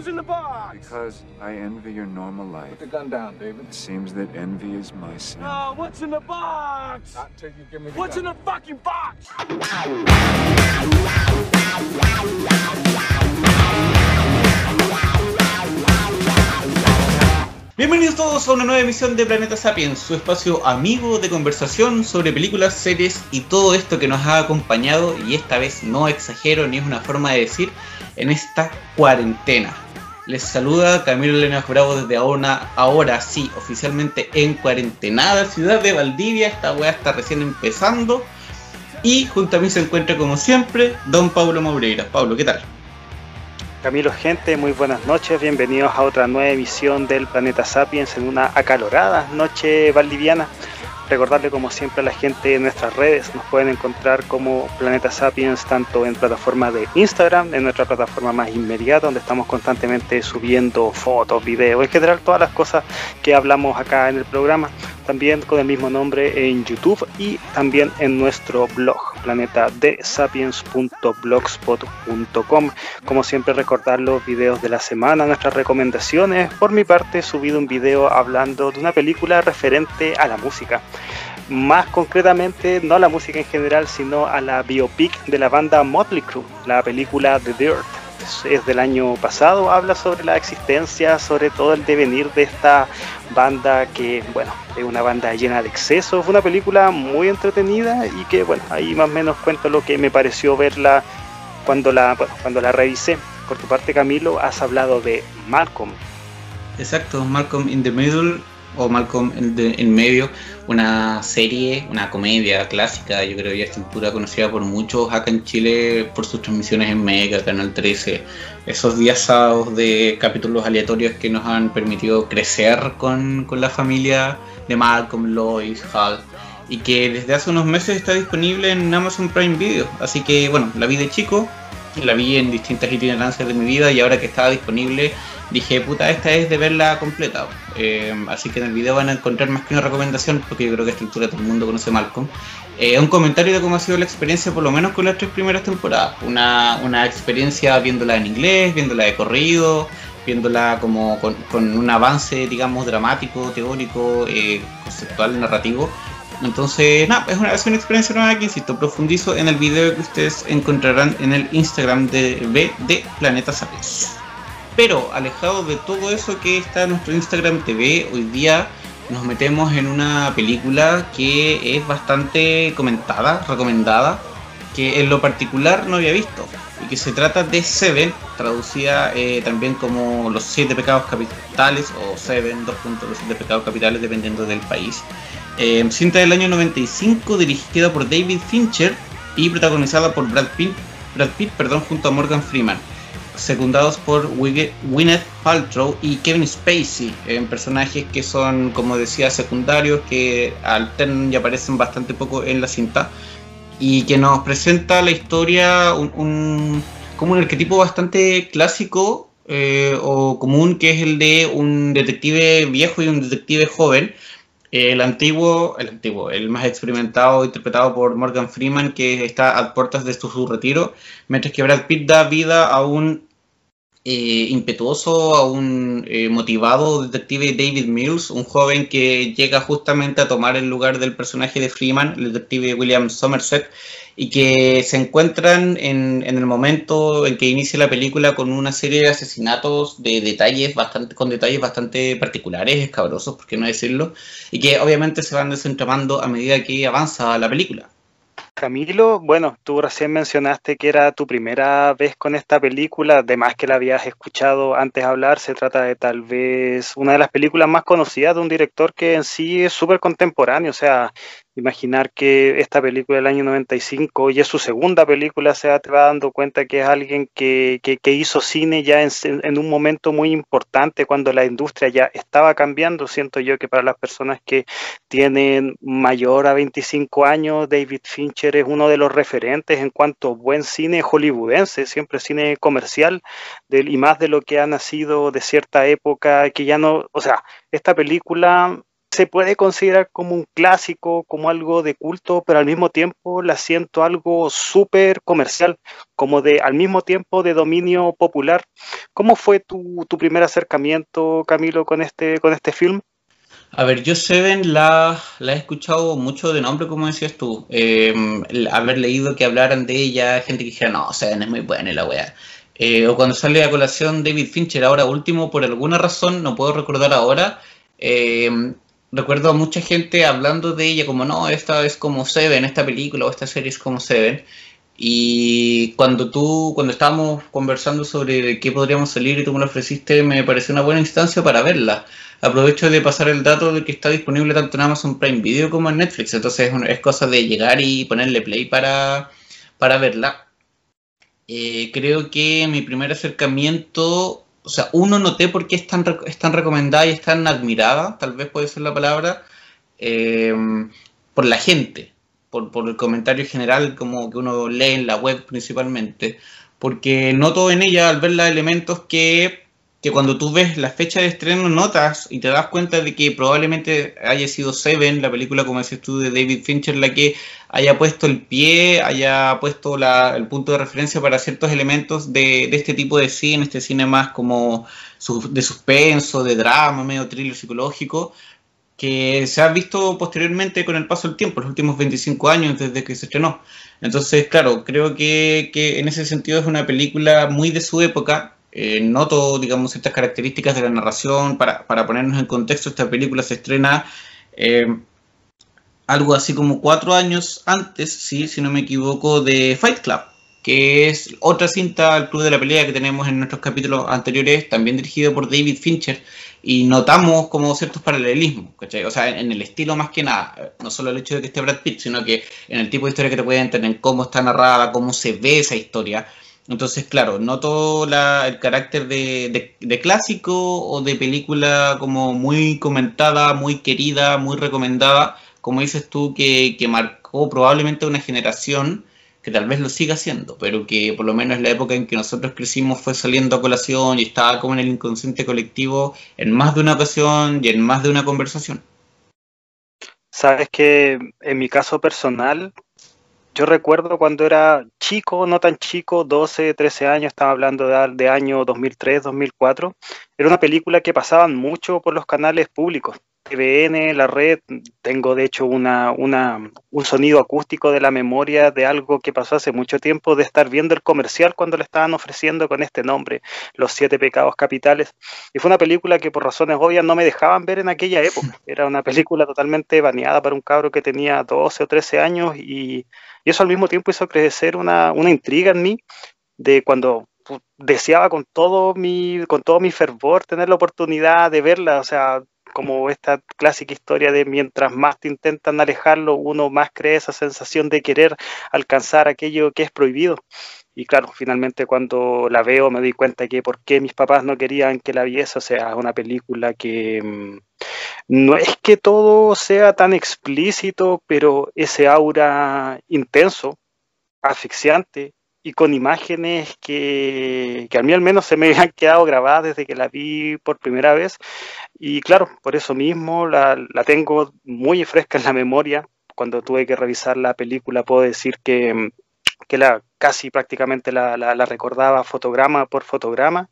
was in the box? Because I envy your normal life. Put the gun down, David. It seems that envy is my sin. Oh, what's in the box? Not until you give me the What's in gun. the fucking box? Bienvenidos todos a una nueva emisión de Planeta Sapiens, su espacio amigo de conversación sobre películas, series y todo esto que nos ha acompañado, y esta vez no exagero ni es una forma de decir, en esta cuarentena. Les saluda Camilo Lenas Bravo desde ahora, ahora sí, oficialmente en cuarentenada ciudad de Valdivia, esta weá está recién empezando. Y junto a mí se encuentra como siempre Don Pablo Maureira. Pablo, ¿qué tal? Camilo, gente, muy buenas noches. Bienvenidos a otra nueva emisión del Planeta Sapiens en una acalorada noche valdiviana. Recordarle como siempre a la gente en nuestras redes, nos pueden encontrar como Planeta Sapiens tanto en plataformas de Instagram, en nuestra plataforma más inmediata, donde estamos constantemente subiendo fotos, videos, en general todas las cosas que hablamos acá en el programa. También con el mismo nombre en YouTube y también en nuestro blog, planetadesapiens.blogspot.com. Como siempre, recordar los videos de la semana, nuestras recomendaciones. Por mi parte, he subido un video hablando de una película referente a la música más concretamente no a la música en general, sino a la biopic de la banda Motley Crue, la película The Dirt. Es- del año pasado, habla sobre la existencia, sobre todo el devenir de esta banda que, bueno, es una banda llena de excesos. Fue una película muy entretenida y que, bueno, ahí más o menos cuento lo que me pareció verla cuando la, bueno, cuando la revisé. Por tu parte, Camilo, has hablado de Malcolm, Exacto, Malcolm in the Middle o Malcolm en, de- en medio, una serie, una comedia clásica, yo creo ya esta conocida por muchos acá en Chile por sus transmisiones en Mega, Canal 13, esos días sábados de capítulos aleatorios que nos han permitido crecer con, con la familia de Malcolm, Lois, Hal y que desde hace unos meses está disponible en Amazon Prime Video, así que bueno, la vi de chico, la vi en distintas itinerancias de mi vida y ahora que estaba disponible dije, puta, esta es de verla completa. Eh, así que en el video van a encontrar más que una recomendación, porque yo creo que a esta altura todo el mundo conoce Malcolm. Eh, un comentario de cómo ha sido la experiencia, por lo menos con las tres primeras temporadas. Una, una experiencia viéndola en inglés, viéndola de corrido, viéndola como con, con un avance, digamos, dramático, teórico, eh, conceptual, narrativo. Entonces, nada, es una, es una experiencia nueva que, insisto, profundizo en el video que ustedes encontrarán en el Instagram de, B de Planeta Sapiens. Pero alejado de todo eso que está en nuestro Instagram TV, hoy día nos metemos en una película que es bastante comentada, recomendada, que en lo particular no había visto, que se trata de Seven, traducida eh, también como Los Siete Pecados Capitales, o Seven, dos puntos, los Siete Pecados Capitales, dependiendo del país. Eh, cinta del año 95, dirigida por David Fincher y protagonizada por Brad Pitt, Brad Pitt perdón, junto a Morgan Freeman secundados por Gwyneth Paltrow y Kevin Spacey, en personajes que son, como decía, secundarios, que alternan y aparecen bastante poco en la cinta, y que nos presenta la historia un, como un arquetipo bastante clásico eh, o común, que es el de un detective viejo y un detective joven. El antiguo, el antiguo, el más experimentado, interpretado por Morgan Freeman, que está a puertas de su, su retiro, mientras que Brad Pitt da vida a un eh, impetuoso, a un eh, motivado detective David Mills, un joven que llega justamente a tomar el lugar del personaje de Freeman, el detective William Somerset, y que se encuentran en, en el momento en que inicia la película con una serie de asesinatos de detalles bastante, con detalles bastante particulares, escabrosos, por qué no decirlo, y que obviamente se van desentramando a medida que avanza la película. Camilo, bueno, tú recién mencionaste que era tu primera vez con esta película, además que la habías escuchado antes hablar, se trata de tal vez una de las películas más conocidas de un director que en sí es súper contemporáneo, o sea, imaginar que esta película del año 95 y es su segunda película, te vas dando cuenta que es alguien que, que, hizo cine ya en, un momento muy importante cuando la industria ya estaba cambiando. Siento yo que para las personas que tienen mayor a 25 años, David Fincher es uno de los referentes en cuanto a buen cine hollywoodense, siempre cine comercial, y más de lo que ha nacido de cierta época que ya no, o sea, esta película se puede considerar como un clásico, como algo de culto, pero al mismo tiempo la siento algo súper comercial, como de al mismo tiempo de dominio popular. ¿Cómo fue tu, tu primer acercamiento, Camilo, con este, con este film? A ver, yo Seven la, la he escuchado mucho de nombre, como decías tú. Eh, haber leído que hablaran de ella, gente que dijera, no, Seven es muy buena y la weá. Eh, o cuando sale a colación David Fincher, ahora último, por alguna razón, no puedo recordar ahora, eh, recuerdo a mucha gente hablando de ella como, no, esta es como Seven, esta película o esta serie es como Seven. Y cuando tú, cuando estábamos conversando sobre qué podríamos salir y tú me lo ofreciste, me pareció una buena instancia para verla. Aprovecho de pasar el dato de que está disponible tanto en Amazon Prime Video como en Netflix, entonces es, cosa de llegar y ponerle play para, para verla. Eh, creo que mi primer acercamiento o sea, uno noté por qué es tan, recomendada y es tan admirada, tal vez puede ser la palabra, eh, por la gente, por, por, el comentario general como que uno lee en la web principalmente, porque noto en ella al verla elementos que que cuando tú ves la fecha de estreno notas y te das cuenta de que probablemente haya sido Seven, la película como decías tú de David Fincher, la que haya puesto el pie, haya puesto el punto de referencia para ciertos elementos de, este tipo de cine, este cine más como de suspenso, de drama, medio thriller psicológico, que se ha visto posteriormente con el paso del tiempo, los últimos 25 años desde que se estrenó. Entonces, claro, creo que en ese sentido es una película muy de su época, eh, noto, digamos, estas características de la narración. Para, para, ponernos en contexto, esta película se estrena eh, algo así como cuatro años antes, sí, si no me equivoco, de Fight Club, que es otra cinta al Club de la Pelea que tenemos en nuestros capítulos anteriores, también dirigido por David Fincher, y notamos como ciertos paralelismos, ¿cachai? O sea, en el estilo más que nada, no solo el hecho de que esté Brad Pitt, sino que en el tipo de historia que te pueden tener, en cómo está narrada, cómo se ve esa historia, entonces, claro, noto la, el carácter de, clásico o de película como muy comentada, muy querida, muy recomendada, como dices tú, que, que marcó probablemente una generación que tal vez lo siga haciendo, pero que por lo menos en la época en que nosotros crecimos fue saliendo a colación y estaba como en el inconsciente colectivo en más de una ocasión y en más de una conversación. Sabes que en mi caso personal, yo recuerdo cuando era chico, no tan chico, 12, 13 años, estaba hablando de, de año 2003, 2004, era una película que pasaban mucho por los canales públicos. TVN, la red, tengo de hecho una, una, un sonido acústico de la memoria de algo que pasó hace mucho tiempo, de estar viendo el comercial cuando le estaban ofreciendo con este nombre, Los Siete Pecados Capitales. Y fue una película que por razones obvias no me dejaban ver en aquella época. Era una película totalmente baneada para un cabro que tenía 12 o 13 años y, y eso al mismo tiempo hizo crecer una, una intriga en mí de cuando deseaba con todo mi con todo mi fervor tener la oportunidad de verla, o sea, como esta clásica historia de mientras más te intentan alejarlo, uno más cree esa sensación de querer alcanzar aquello que es prohibido. Y claro, finalmente cuando la veo me doy cuenta que por qué mis papás no querían que la viese, o sea, una película que mm, no es que todo sea tan explícito, pero ese aura intenso, asfixiante, y con imágenes que, que, a mí al menos se me han quedado grabadas desde que la vi por primera vez. Y claro, por eso mismo la, la tengo muy fresca en la memoria. Cuando tuve que revisar la película puedo decir que, que la, casi prácticamente la, la, la, recordaba fotograma por fotograma.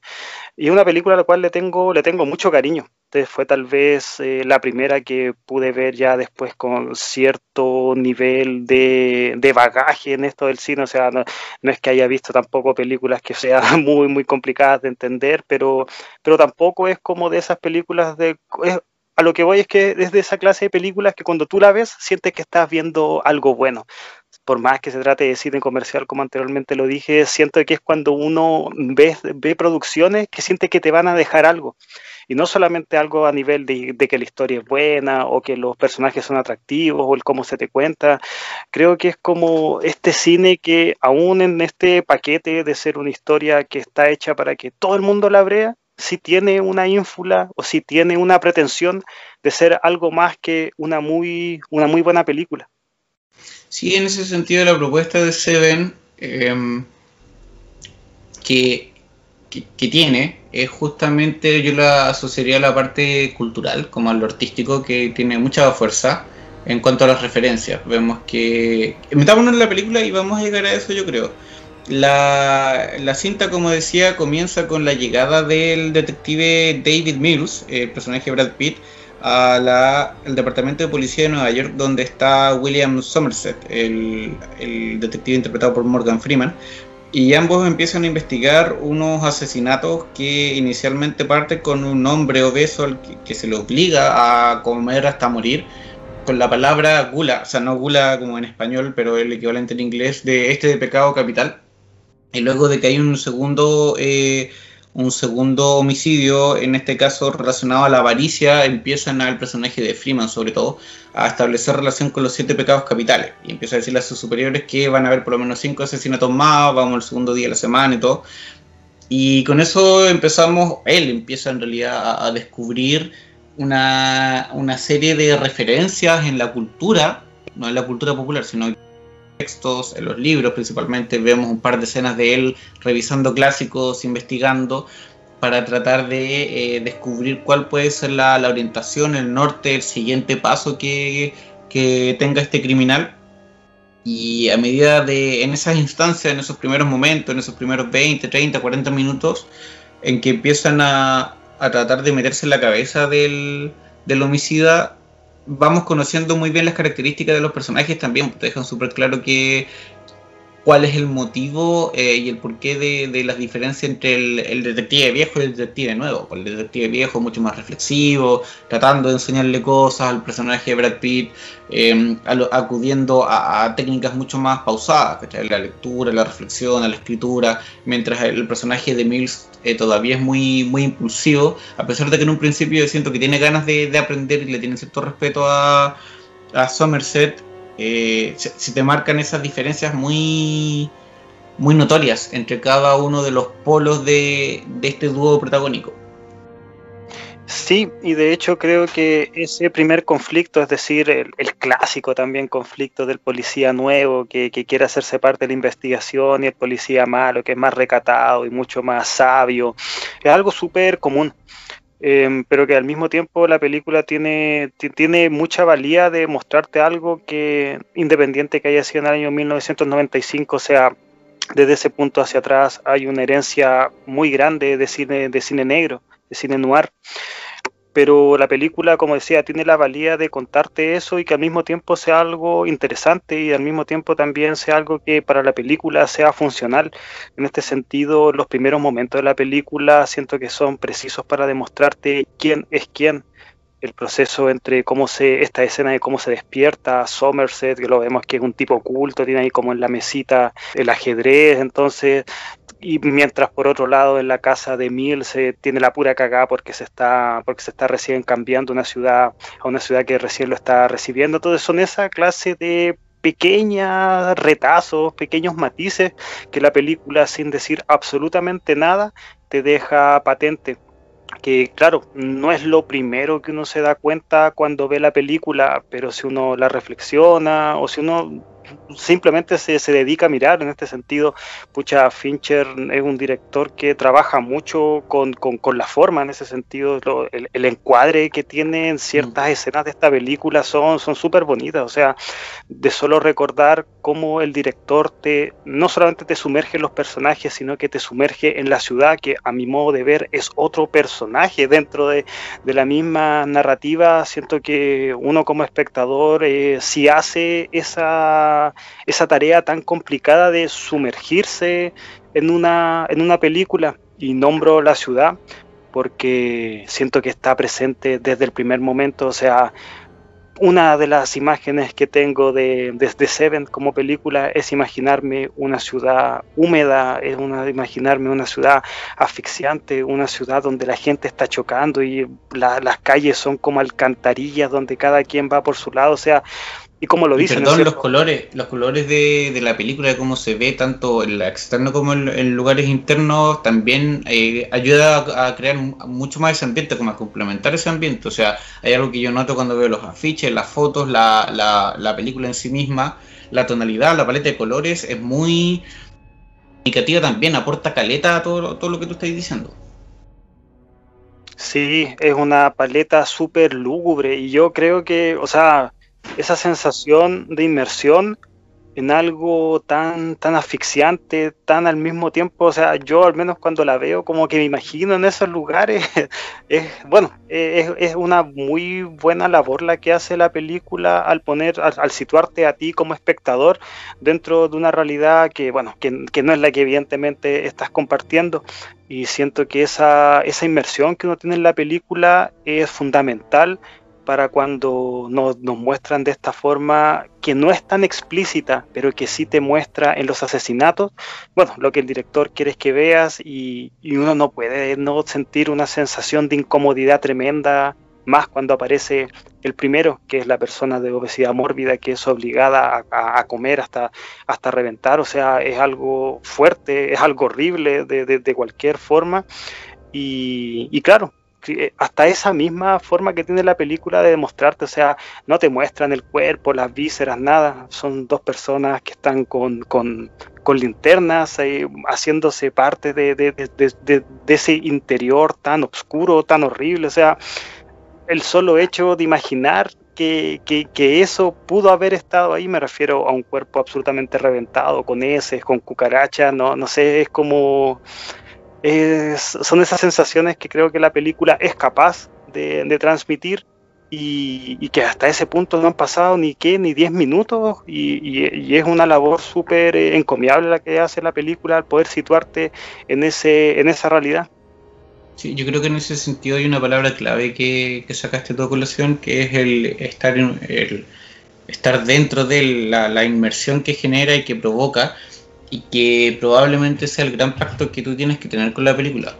Y una película a la cual le tengo, le tengo mucho cariño. Este fue tal vez eh, la primera que pude ver ya después con cierto nivel de, de bagaje en esto del cine. O sea, no, no, es que haya visto tampoco películas que sean muy, muy complicadas de entender, pero, pero tampoco es como de esas películas de... Es, a lo que voy es que es de esa clase de películas que cuando tú la ves sientes que estás viendo algo bueno. Por más que se trate de cine comercial, como anteriormente lo dije, siento que es cuando uno ve, ve producciones que siente que te van a dejar algo y no solamente algo a nivel de, que la historia es buena o que los personajes son atractivos o el cómo se te cuenta. Creo que es como este cine que aún en este paquete de ser una historia que está hecha para que todo el mundo la vea, si tiene una ínfula o si tiene una pretensión de ser algo más que una muy, una muy buena película. Sí, en ese sentido la propuesta de Seven, eh, que que, tiene es justamente, yo la asociaría a la parte cultural, como a lo artístico, que tiene mucha fuerza en cuanto a las referencias. Vemos que... Metámonos en la película y vamos a llegar a eso, yo creo. La, cinta, como decía, comienza con la llegada del detective David Mills, el personaje Brad Pitt, al departamento de policía de Nueva York, donde está William Somerset, el, detective interpretado por Morgan Freeman, y ambos empiezan a investigar unos asesinatos que inicialmente parten con un hombre obeso al que, se le obliga a comer hasta morir con la palabra gula, o sea, no gula como en español, pero el equivalente en inglés de este pecado capital. Y luego de que hay un segundo eh, un segundo homicidio, en este caso relacionado a la avaricia, empiezan al personaje de Freeman sobre todo a establecer relación con los siete pecados capitales y empieza a decirle a sus superiores que van a haber por lo menos cinco asesinatos más, vamos al segundo día de la semana y todo. Y con eso empezamos, él empieza en realidad a, descubrir una, una serie de referencias en la cultura, no en la cultura popular, sino textos, en los libros principalmente, vemos un par de escenas de él revisando clásicos, investigando, para tratar de eh, descubrir cuál puede ser la, orientación, el norte, el siguiente paso que, tenga este criminal. Y a medida de, en esas instancias, en esos primeros momentos, en esos primeros 20, 30, 40 minutos, en que empiezan a, a tratar de meterse en la cabeza del, del homicida, vamos conociendo muy bien las características de los personajes también, te dejan súper claro que cuál es el motivo eh, y el porqué de, las diferencias entre el, detective viejo y el detective nuevo. El detective viejo mucho más reflexivo, tratando de enseñarle cosas al personaje de Brad Pitt, em, acudiendo a, técnicas mucho más pausadas, la lectura, la reflexión, la escritura, mientras el personaje de Mills eh, todavía es muy, muy impulsivo, a pesar de que en un principio yo siento que tiene ganas de, aprender y le tiene cierto respeto a Somerset eh, se, te marcan esas diferencias muy, muy notorias entre cada uno de los polos de, este dúo protagónico. Sí, y de hecho creo que ese primer conflicto, es decir, el, clásico también conflicto del policía nuevo que, que, quiere hacerse parte de la investigación y el policía malo que es más recatado y mucho más sabio, es algo súper común. Em, pero que al mismo tiempo la película tiene, tiene mucha valía de mostrarte algo que, independiente que haya sido en el año 1995, o sea, desde ese punto hacia atrás hay una herencia muy grande de cine, de cine negro, de cine noir pero la película, como decía, tiene la valía de contarte eso y que al mismo tiempo sea algo interesante y al mismo tiempo también sea algo que para la película sea funcional. En este sentido, los primeros momentos de la película siento que son precisos para demostrarte quién es quién el proceso entre cómo se, esta escena de cómo se despierta Somerset, que lo vemos que es un tipo oculto, tiene ahí como en la mesita el ajedrez, entonces y mientras por otro lado en la casa de Mill se tiene la pura cagada porque se está porque se está recién cambiando una ciudad a una ciudad que recién lo está recibiendo. Entonces son esa clase de pequeños retazos, pequeños matices que la película sin decir absolutamente nada te deja patente. Que claro, no es lo primero que uno se da cuenta cuando ve la película, pero si uno la reflexiona o si uno simplemente se, se, dedica a mirar en este sentido. Pucha, Fincher es un director que trabaja mucho con, con, la forma en ese sentido. el, encuadre que tiene en ciertas mm. escenas de esta película son súper bonitas. O sea, de solo recordar cómo el director te no solamente te sumerge en los personajes, sino que te sumerge en la ciudad, que a mi modo de ver es otro personaje dentro de, de la misma narrativa. Siento que uno como espectador, eh, si hace esa esa, tarea tan complicada de sumergirse en una, en una película. Y nombro la ciudad porque siento que está presente desde el primer momento, o sea, una de las imágenes que tengo de, desde Seven como película es imaginarme una ciudad húmeda, es una, imaginarme una ciudad asfixiante, una ciudad donde la gente está chocando y las calles son como alcantarillas donde cada quien va por su lado, o sea, y como lo dicen. Perdón, los colores, los colores de, la película, de cómo se ve tanto en la externo como en, lugares internos, también eh, ayuda a, crear mucho más ese ambiente, como a complementar ese ambiente. O sea, hay algo que yo noto cuando veo los afiches, las fotos, la, la, la película en sí misma, la tonalidad, la paleta de colores es muy comunicativa también aporta caleta a todo, todo lo que tú estás diciendo. Sí, es una paleta súper lúgubre y yo creo que, o sea, esa sensación de inmersión en algo tan, tan asfixiante, tan al mismo tiempo, o sea, yo al menos cuando la veo como que me imagino en esos lugares, es, bueno, es, es una muy buena labor la que hace la película al poner, al, situarte a ti como espectador dentro de una realidad que, bueno, que, que, no es la que evidentemente estás compartiendo, y siento que esa, esa inmersión que uno tiene en la película es fundamental para cuando nos, muestran de esta forma que no es tan explícita, pero que sí te muestra en los asesinatos, bueno, lo que el director quiere es que veas y, uno no puede no sentir una sensación de incomodidad tremenda, más cuando aparece el primero, que es la persona de obesidad mórbida que es obligada a, comer hasta, hasta reventar, o sea, es algo fuerte, es algo horrible de, cualquier forma. Y, claro, hasta esa misma forma que tiene la película de demostrarte, o sea, no te muestran el cuerpo, las vísceras, nada, son dos personas que están con, con, con linternas, eh, haciéndose parte de, de, de, de, ese interior tan oscuro, tan horrible, o sea, el solo hecho de imaginar que, que, que, eso pudo haber estado ahí, me refiero a un cuerpo absolutamente reventado, con heces, con cucarachas, no, no sé, es como son esas sensaciones que creo que la película es capaz de, transmitir y, que hasta ese punto no han pasado ni qué, ni 10 minutos y, es una labor súper eh, encomiable la que hace la película al poder situarte en, ese, en esa realidad. Sí, yo creo que en ese sentido hay una palabra clave que, sacaste de colación, que es el estar, el estar dentro de la inmersión que genera y que provoca y que probablemente sea el gran pacto que tú tienes que tener con la película.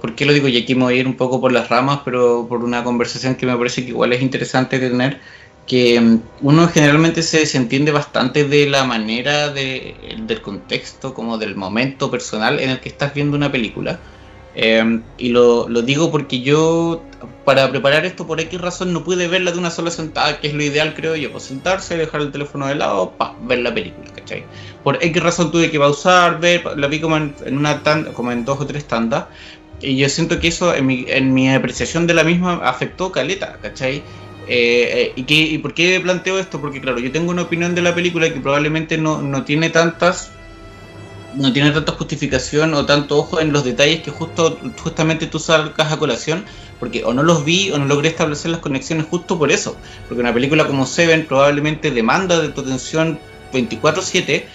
¿Por qué lo digo? Y aquí me voy a ir un poco por las ramas, pero por una conversación que me parece que igual es interesante tener, que mm, uno generalmente se desentiende bastante de la manera de, del contexto, como del momento personal en el que estás viendo una película. Em, y lo, lo, digo porque yo, para preparar esto por X razón, no pude verla de una sola sentada, que es lo ideal, creo yo. Pues sentarse, dejar el teléfono de lado, pa, ver la película, ¿cachai? Por X razón tuve que pausar, ver, la vi como en, una como en dos o tres tandas. Y yo siento que eso, en mi, en mi apreciación de la misma, afectó caleta, ¿cachai? Eh, eh, ¿y, qué, ¿Y por qué planteo esto? Porque, claro, yo tengo una opinión de la película que probablemente no, no tiene tantas no tiene tanta justificación o tanto ojo en los detalles que justo justamente tú sacas a colación, porque o no los vi o no logré establecer las conexiones justo por eso, porque una película como Seven probablemente demanda de tu atención 24/7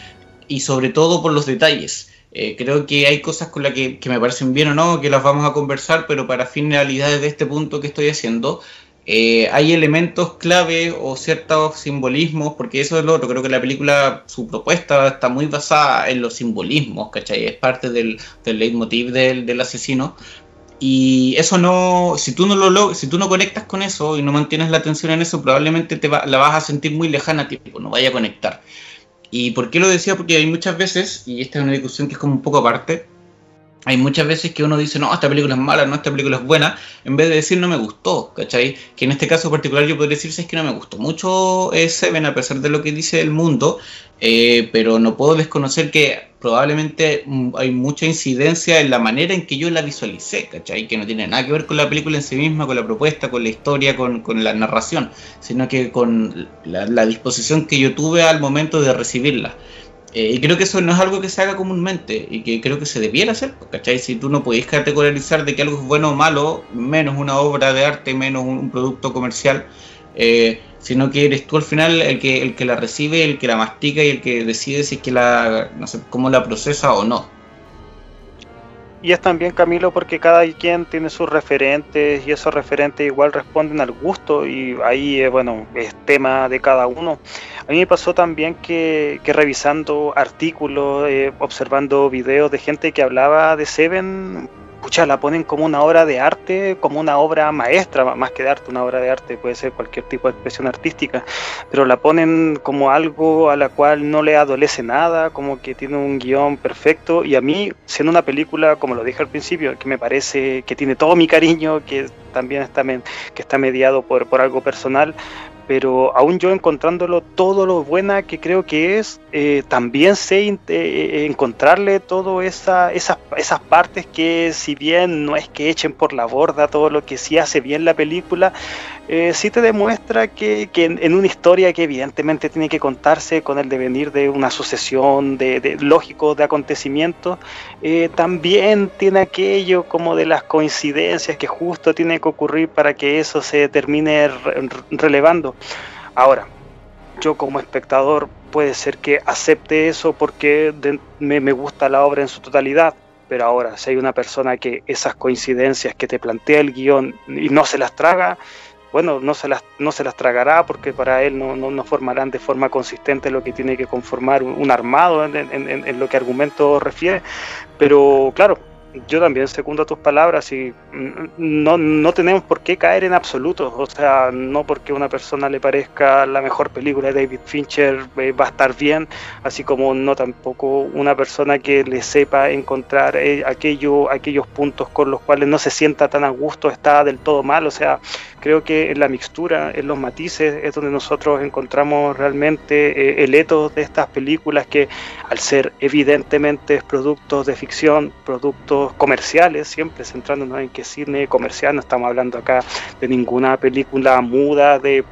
y sobre todo por los detalles. Eh, creo que hay cosas con las que, que, me parecen bien o no, que las vamos a conversar, pero para finalidades de este punto que estoy haciendo, eh, hay elementos clave o ciertos simbolismos, porque eso es lo otro, creo que la película, su propuesta está muy basada en los simbolismos, ¿cachai? Es parte del, del leitmotiv del, del asesino. Y eso no, si tú no lo si tú no conectas con eso y no mantienes la atención en eso, probablemente te la vas a sentir muy lejana a ti, no vaya a conectar. ¿Y por qué lo decía? Porque hay muchas veces, y esta es una discusión que es como un poco aparte, hay muchas veces que uno dice, no, esta película es mala, no, esta película es buena, en vez de decir no me gustó, ¿cachai? Que en este caso particular yo podría decir, es que no me gustó mucho eh, Seven a pesar de lo que dice el mundo, eh, pero no puedo desconocer que probablemente mm, hay mucha incidencia en la manera en que yo la visualicé, ¿cachai? Que no tiene nada que ver con la película en sí misma, con la propuesta, con la historia, con, la narración, sino que con la disposición que yo tuve al momento de recibirla. Eh, y creo que eso no es algo que se haga comúnmente y que creo que se debiera hacer, ¿cachai? Si tú no podés categorizar de que algo es bueno o malo, menos una obra de arte, menos un, producto comercial, eh, sino que eres tú al final el que, el que la recibe, el que la mastica y el que decide si es que la, no sé, cómo la procesa o no. Y es también, Camilo, porque cada quien tiene sus referentes y esos referentes igual responden al gusto y ahí, eh, bueno, es tema de cada uno. A mí me pasó también que, revisando artículos, eh, observando videos de gente que hablaba de Seven, la ponen como una obra de arte, como una obra maestra, más que de arte, una obra de arte puede ser cualquier tipo de expresión artística, pero la ponen como algo a la cual no le adolece nada, como que tiene un guion perfecto, y a mí, siendo una película, como lo dije al principio, que me parece que tiene todo mi cariño, que también está, que está mediado por, por algo personal, pero aún yo encontrándolo todo lo buena que creo que es, eh, también sé eh, eh, encontrarle todas esa, esas, esas partes que si bien no es que echen por la borda todo lo que sí hace bien la película, sí te demuestra que, que en, una historia que evidentemente tiene que contarse con el devenir de una sucesión de, de lógico de acontecimientos, también tiene aquello como de las coincidencias que justo tiene que ocurrir para que eso se termine relevando. Ahora, yo como espectador puede ser que acepte eso porque me, gusta la obra en su totalidad, pero ahora si hay una persona que esas coincidencias que te plantea el guion y no se las traga, bueno, no se las, no se las tragará porque para él no, no, formarán de forma consistente lo que tiene que conformar un, armado en, en, lo que argumento refiere, pero claro, yo también segundo tus palabras y no, no tenemos por qué caer en absolutos, o sea, no porque una persona le parezca la mejor película de David Fincher eh, va a estar bien, así como no tampoco una persona que le sepa encontrar eh, aquello, aquellos puntos con los cuales no se sienta tan a gusto está del todo mal, o sea, creo que en la mixtura, en los matices, es donde nosotros encontramos realmente eh, el etos de estas películas que al ser evidentemente productos de ficción, productos comerciales, siempre centrándonos en que cine comercial, no estamos hablando acá de ninguna película muda de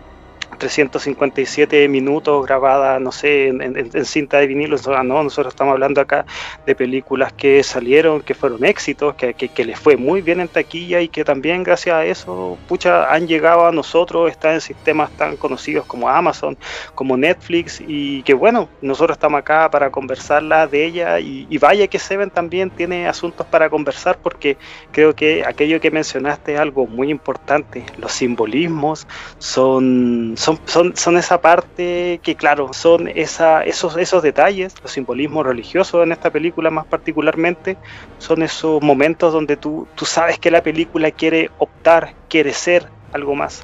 357 minutos grabada, no sé, en, cinta de vinilo. No, nosotros estamos hablando acá de películas que salieron, que fueron éxitos, que, que, les fue muy bien en taquilla y que también gracias a eso, pucha, han llegado a nosotros, están en sistemas tan conocidos como Amazon, como Netflix y que bueno, nosotros estamos acá para conversarla de ella y, y vaya que Seven también tiene asuntos para conversar porque creo que aquello que mencionaste es algo muy importante. Los simbolismos son son, son, esa parte que, claro, son esa, esos, esos detalles, los simbolismos religiosos en esta película más particularmente, son esos momentos donde tú, tú sabes que la película quiere optar, quiere ser algo más.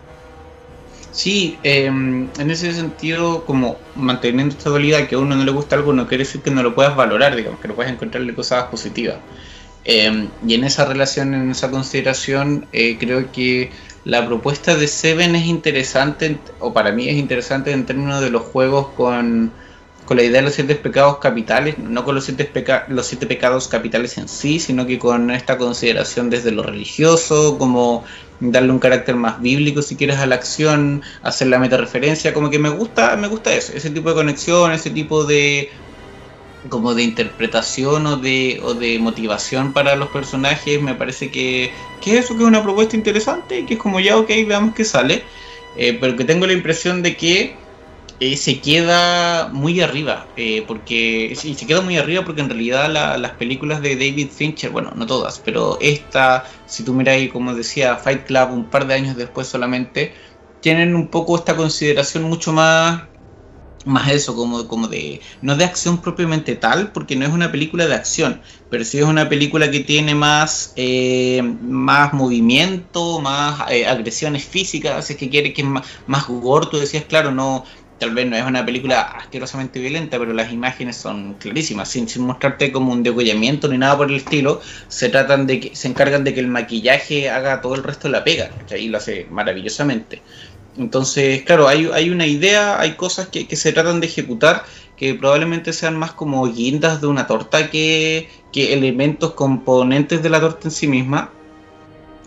Sí, em, en ese sentido, como manteniendo esta dualidad que a uno no le gusta algo, no quiere decir que no lo puedas valorar, digamos, que no puedas encontrarle cosas positivas. Em, y en esa relación, en esa consideración, eh, creo que la propuesta de Seven es interesante, o para mí es interesante en términos de los juegos con, la idea de los siete pecados capitales, no con los siete, los siete pecados capitales en sí, sino que con esta consideración desde lo religioso, como darle un carácter más bíblico si quieres a la acción, hacer la meta referencia, como que me gusta, me gusta eso, ese tipo de conexión, ese tipo de como de interpretación o de, o de motivación para los personajes, me parece que, que eso que es una propuesta interesante y que es como ya, ok, veamos qué sale, eh, pero que tengo la impresión de que eh, se queda muy arriba, eh, porque sí, se queda muy arriba porque en realidad las películas de David Fincher, bueno, no todas, pero esta, si tú miras, como decía, Fight Club un par de años después solamente, tienen un poco esta consideración mucho más más eso, como, como de, no de acción propiamente tal, porque no es una película de acción, pero sí es una película que tiene más, eh, más movimiento, más eh, agresiones físicas, es que quiere que es más, más gore, decías, claro, no, tal vez no es una película asquerosamente violenta, pero las imágenes son clarísimas, sin, sin mostrarte como un degollamiento ni nada por el estilo, se tratan de que, se encargan de que el maquillaje haga todo el resto de la pega, y lo hace maravillosamente. Entonces, claro, hay, hay una idea, hay cosas que, se tratan de ejecutar que probablemente sean más como guindas de una torta que, elementos, componentes de la torta en sí misma,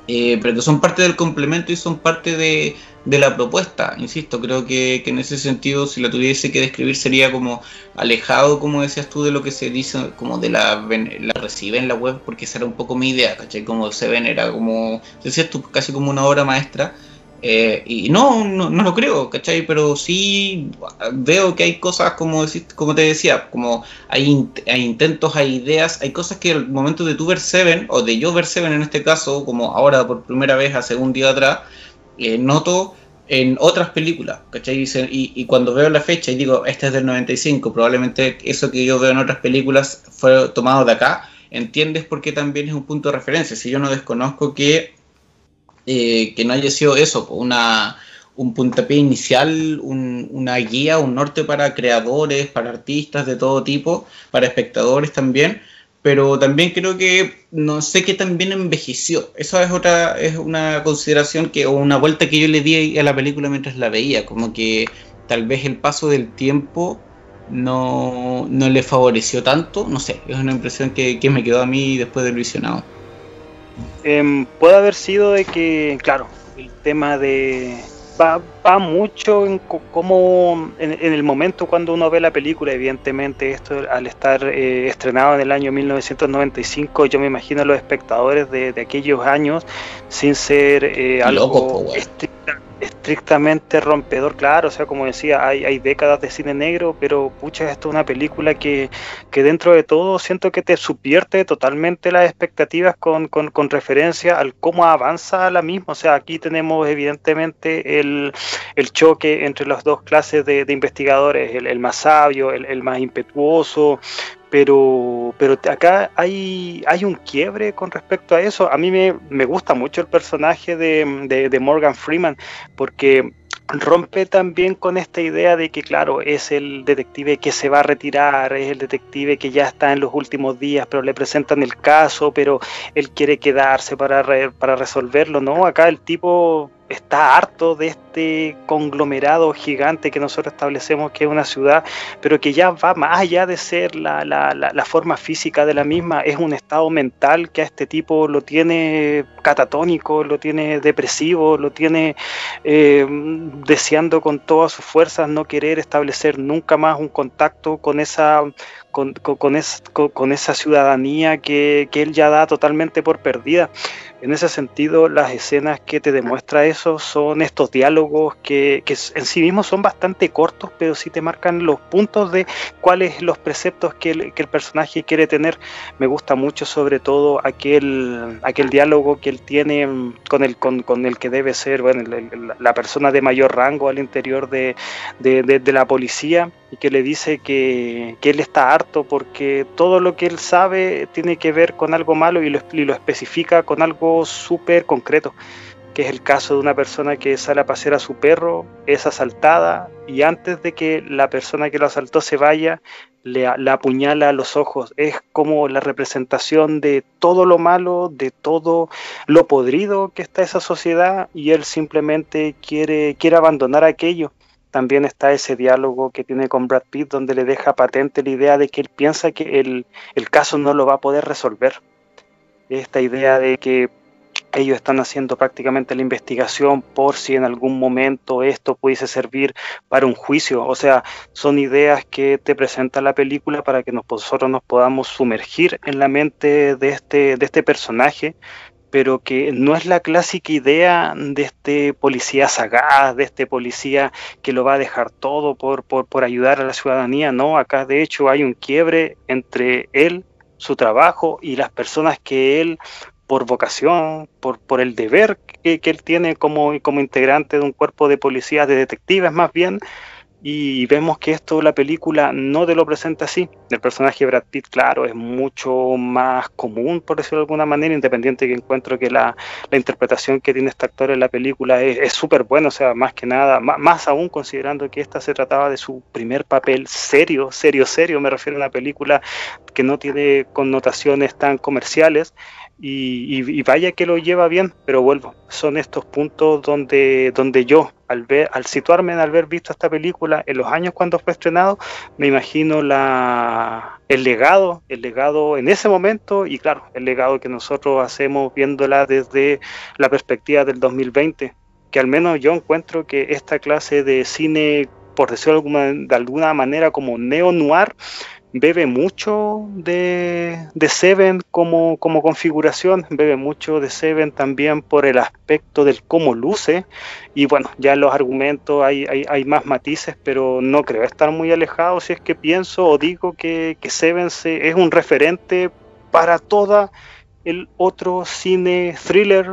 eh, pero son parte del complemento y son parte de, la propuesta. Insisto, creo que, en ese sentido, si la tuviese que describir, sería como alejado, como decías tú, de lo que se dice, como de la, la recibe en la web, porque esa era un poco mi idea, ¿cachai? Como se ven, era como, decías tú, casi como una obra maestra eh, y no, no, lo creo, ¿cachai? Pero sí veo que hay cosas, como, como te decía, como hay, hay, intentos, hay ideas, hay cosas que al momento de tu ver Seven, o de yo ver Seven en este caso, como ahora por primera vez hace un día atrás, eh, noto en otras películas, ¿cachai? Y, y, cuando veo la fecha y digo, este es del 95, probablemente eso que yo veo en otras películas fue tomado de acá, entiendes por qué también es un punto de referencia. Si yo no desconozco que eh, que no haya sido eso, una, un puntapié inicial, una guía, un norte para creadores, para artistas de todo tipo, para espectadores también, pero también creo que no sé qué también envejeció. Eso es otra, es una consideración que, o una vuelta que yo le di a la película mientras la veía, como que tal vez el paso del tiempo no, no le favoreció tanto, no sé, es una impresión que, que me quedó a mí después del visionado. Eh, puede haber sido de que, claro, el tema de... Va, va mucho en cómo en, en, el momento cuando uno ve la película, evidentemente esto al estar eh, estrenado en el año 1995, yo me imagino a los espectadores de, de aquellos años sin ser eh, algo Loco, estricta, estrictamente rompedor, claro, o sea, como decía, hay, hay décadas de cine negro, pero pucha, esto es una película que, que dentro de todo siento que te subvierte totalmente las expectativas con, con, referencia al cómo avanza la misma, o sea, aquí tenemos evidentemente el, el choque entre las dos clases de, de investigadores, el, el, más sabio, el, el más impetuoso, pero, pero acá hay, hay un quiebre con respecto a eso. A mí me, me gusta mucho el personaje de, de, de, Morgan Freeman porque rompe también con esta idea de que, claro, es el detective que se va a retirar, es el detective que ya está en los últimos días, pero le presentan el caso, pero él quiere quedarse para, re, para resolverlo, ¿no? Acá el tipo está harto de este conglomerado gigante que nosotros establecemos que es una ciudad, pero que ya va más allá de ser la, la, la, forma física de la misma, es un estado mental que a este tipo lo tiene catatónico, lo tiene depresivo, lo tiene eh, deseando con todas sus fuerzas no querer establecer nunca más un contacto con esa con, con, con, con esa ciudadanía que, que él ya da totalmente por perdida. En ese sentido, las escenas que te demuestra eso son estos diálogos que, que, en sí mismos son bastante cortos, pero sí te marcan los puntos de cuáles los preceptos que el, que el personaje quiere tener. Me gusta mucho sobre todo aquel, aquel diálogo que él tiene con el, con, con el que debe ser bueno, la persona de mayor rango al interior de, de, de, de la policía y que le dice que, que, él está harto porque todo lo que él sabe tiene que ver con algo malo y lo, y lo especifica con algo súper concreto, que es el caso de una persona que sale a pasear a su perro, es asaltada y antes de que la persona que lo asaltó se vaya, le, la apuñala a los ojos. Es como la representación de todo lo malo, de todo lo podrido que está esa sociedad y él simplemente quiere, quiere abandonar aquello también está ese diálogo que tiene con Brad Pitt donde le deja patente la idea de que él piensa que el, el caso no lo va a poder resolver. Esta idea de que ellos están haciendo prácticamente la investigación por si en algún momento esto pudiese servir para un juicio. O sea, son ideas que te presenta la película para que nosotros nos podamos sumergir en la mente de este, de este personaje, pero que no es la clásica idea de este policía sagaz, de este policía que lo va a dejar todo por, por, por ayudar a la ciudadanía, no, acá de hecho hay un quiebre entre él, su trabajo y las personas que él por vocación, por, por el deber que, que, él tiene como, como integrante de un cuerpo de policías, de detectives más bien, y vemos que esto la película no te lo presenta así. El personaje de Brad Pitt, claro, es mucho más común, por decirlo de alguna manera, independiente que encuentro que la, la interpretación que tiene este actor en la película es súper buena, o sea, más que nada, más, más, aún considerando que esta se trataba de su primer papel serio, serio, serio, me refiero a una película que no tiene connotaciones tan comerciales, y, vaya que lo lleva bien, pero vuelvo, son estos puntos donde, donde yo, al, ver, al situarme en haber visto esta película en los años cuando fue estrenado, me imagino la, el legado, el legado en ese momento y claro, el legado que nosotros hacemos viéndola desde la perspectiva del 2020, que al menos yo encuentro que esta clase de cine, por decirlo de alguna, de alguna manera como neo-noir, bebe mucho de, Seven como, como, configuración, bebe mucho de Seven también por el aspecto del cómo luce y bueno, ya en los argumentos hay, hay, hay, más matices, pero no creo estar muy alejado si es que pienso o digo que, que Seven se, es un referente para toda el otro cine thriller,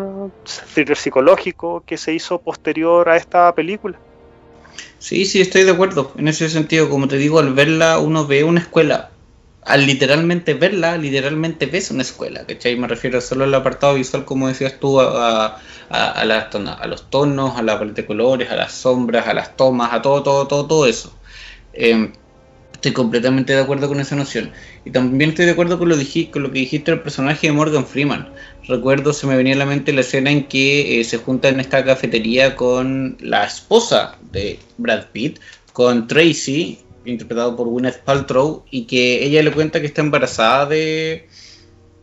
thriller psicológico que se hizo posterior a esta película. Sí, sí, estoy de acuerdo. En ese sentido, como te digo, al verla uno ve una escuela. Al literalmente verla, literalmente ves una escuela, ¿cachai? Me refiero solo al apartado visual, como decías tú, a, a, a, a los tonos, a la paleta de colores, a las sombras, a las tomas, a todo, todo, todo, todo eso. Eh, Estoy completamente de acuerdo con esa noción. Y también estoy de acuerdo con lo, con lo que dijiste del personaje de Morgan Freeman. Recuerdo, se me venía a la mente la escena en que eh, se junta en esta cafetería con la esposa de Brad Pitt, con Tracy, interpretado por Gwyneth Paltrow, y que ella le cuenta que está embarazada de,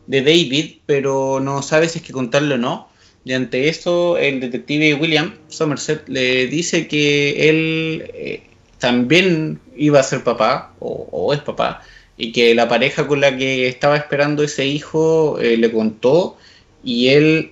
de David, pero no sabe si es que contarle o no. Y ante eso, el detective William Somerset le dice que él eh, también iba a ser papá, o, es papá, y que la pareja con la que estaba esperando ese hijo eh, le contó, y él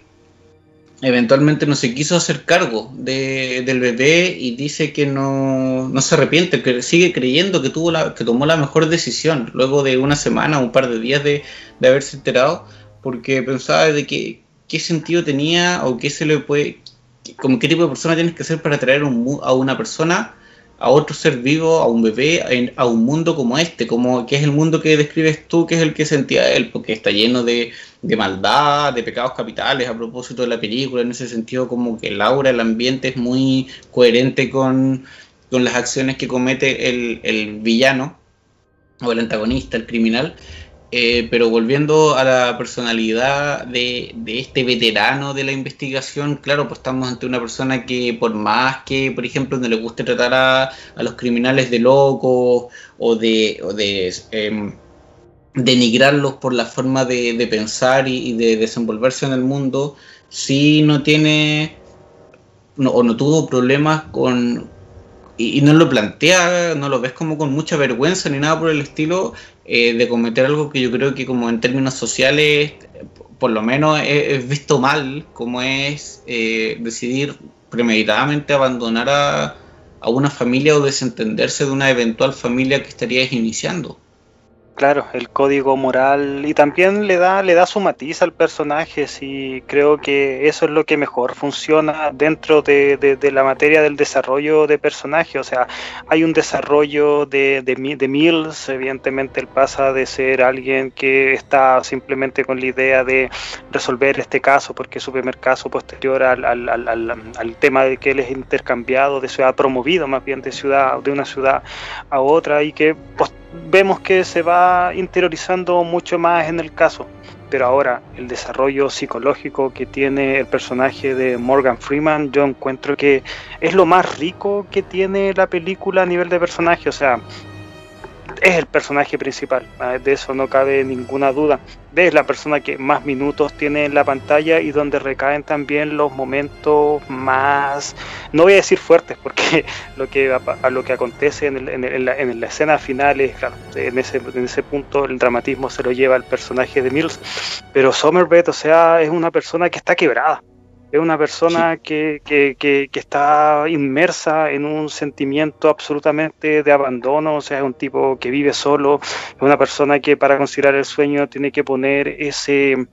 eventualmente no se quiso hacer cargo del bebé y dice que no, se arrepiente, que sigue creyendo que, tuvo la, que tomó la mejor decisión luego de una semana, un par de días de, de haberse enterado, porque pensaba de que qué sentido tenía o qué se le puede, como qué tipo de persona tienes que ser para traer a una persona a otro ser vivo, a un bebé, a un mundo como este, como que es el mundo que describes tú, que es el que sentía él, porque está lleno de, de maldad, de pecados capitales, a propósito de la película, en ese sentido como que el aura, el ambiente es muy coherente con, con las acciones que comete el, el villano o el antagonista, el criminal, eh, pero volviendo a la personalidad de, este veterano de la investigación, claro, pues estamos ante una persona que por más que, por ejemplo, no le guste tratar a, los criminales de locos o de, em, denigrarlos por la forma de, pensar y, de desenvolverse en el mundo, sí no tiene o no tuvo problemas con, y, no lo plantea, no lo ves como con mucha vergüenza ni nada por el estilo, eh, de cometer algo que yo creo que como en términos sociales, por lo menos es, visto mal, como es eh, decidir premeditadamente abandonar a, a una familia o desentenderse de una eventual familia que estarías iniciando. Claro, el código moral y también le da, le da su matiz al personaje, sí, creo que eso es lo que mejor funciona dentro de, de, la materia del desarrollo de personaje, o sea, hay un desarrollo de, de, Mills, evidentemente él pasa de ser alguien que está simplemente con la idea de resolver este caso, porque es su primer caso posterior al, al, al, al tema de que él es intercambiado de ciudad, promovido más bien de ciudad, de una ciudad a otra y que vemos que se va interiorizando mucho más en el caso. Pero ahora, el desarrollo psicológico que tiene el personaje de Morgan Freeman, yo encuentro que es lo más rico que tiene la película a nivel de personaje. O sea, es el personaje principal, de eso no cabe ninguna duda. Es la persona que más minutos tiene en la pantalla y donde recaen también los momentos más, no voy a decir fuertes, porque lo que a, lo que acontece en, la, escena final es, claro, en ese, en ese punto el dramatismo se lo lleva el personaje de Mills, pero Somerville, o sea, es una persona que está quebrada es una persona que, que, que, que, está inmersa en un sentimiento absolutamente de abandono, o sea, es un tipo que vive solo, es una persona que para considerar el sueño tiene que poner ese,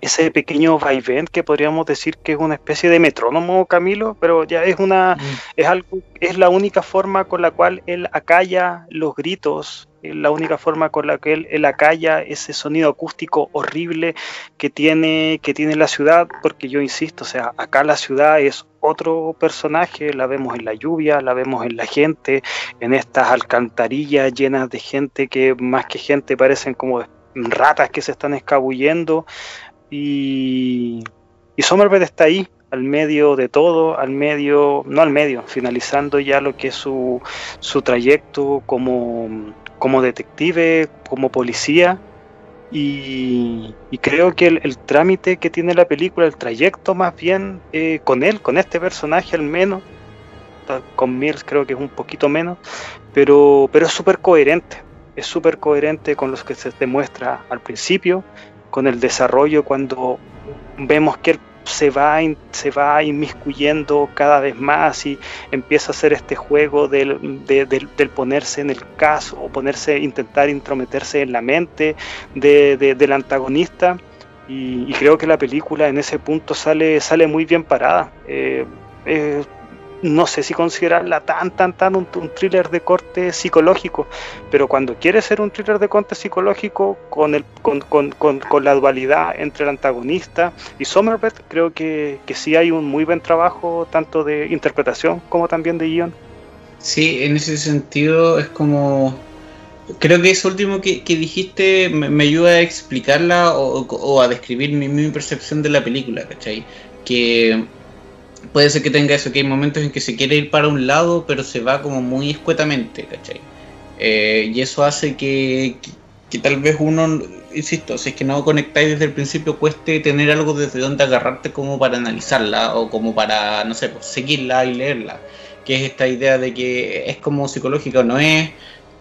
ese pequeño vaivén que podríamos decir que es una especie de metrónomo, Camilo, pero ya es una, mm. es algo, es la única forma con la cual él acalla los gritos la única forma con la que él, acalla ese sonido acústico horrible que tiene, que tiene la ciudad, porque yo insisto, o sea, acá la ciudad es otro personaje, la vemos en la lluvia, la vemos en la gente, en estas alcantarillas llenas de gente que más que gente parecen como ratas que se están escabullendo y, y Somerville está ahí al medio de todo, al medio, no al medio, finalizando ya lo que es su, su trayecto como, como detective, como policía, y, creo que el, trámite que tiene la película, el trayecto más bien eh, con él, con este personaje al menos, con Mills creo que es un poquito menos, pero, pero es súper coherente, es súper coherente con los que se demuestra al principio, con el desarrollo cuando vemos que él se va, se va inmiscuyendo cada vez más y empieza a hacer este juego del, del, ponerse en el caso o ponerse, intentar intrometerse en la mente del antagonista. Y, creo que la película en ese punto sale, sale muy bien parada. Eh, no sé si considerarla tan, tan, tan un, thriller de corte psicológico, pero cuando quiere ser un thriller de corte psicológico con, el, con, con, con, la dualidad entre el antagonista y Somerville, creo que, que sí hay un muy buen trabajo tanto de interpretación como también de guion. Sí, en ese sentido es como creo que eso último que, dijiste me, ayuda a explicarla o, a describir mi, mi, percepción de la película, ¿cachai? Que puede ser que tenga eso, que hay momentos en que se quiere ir para un lado, pero se va como muy escuetamente, ¿cachai? Eh, y eso hace que, tal vez uno, insisto, si es que no conectáis desde el principio, cueste tener algo desde donde agarrarte como para analizarla o como para, no sé, pues, seguirla y leerla. Que es esta idea de que es como psicológica o no es.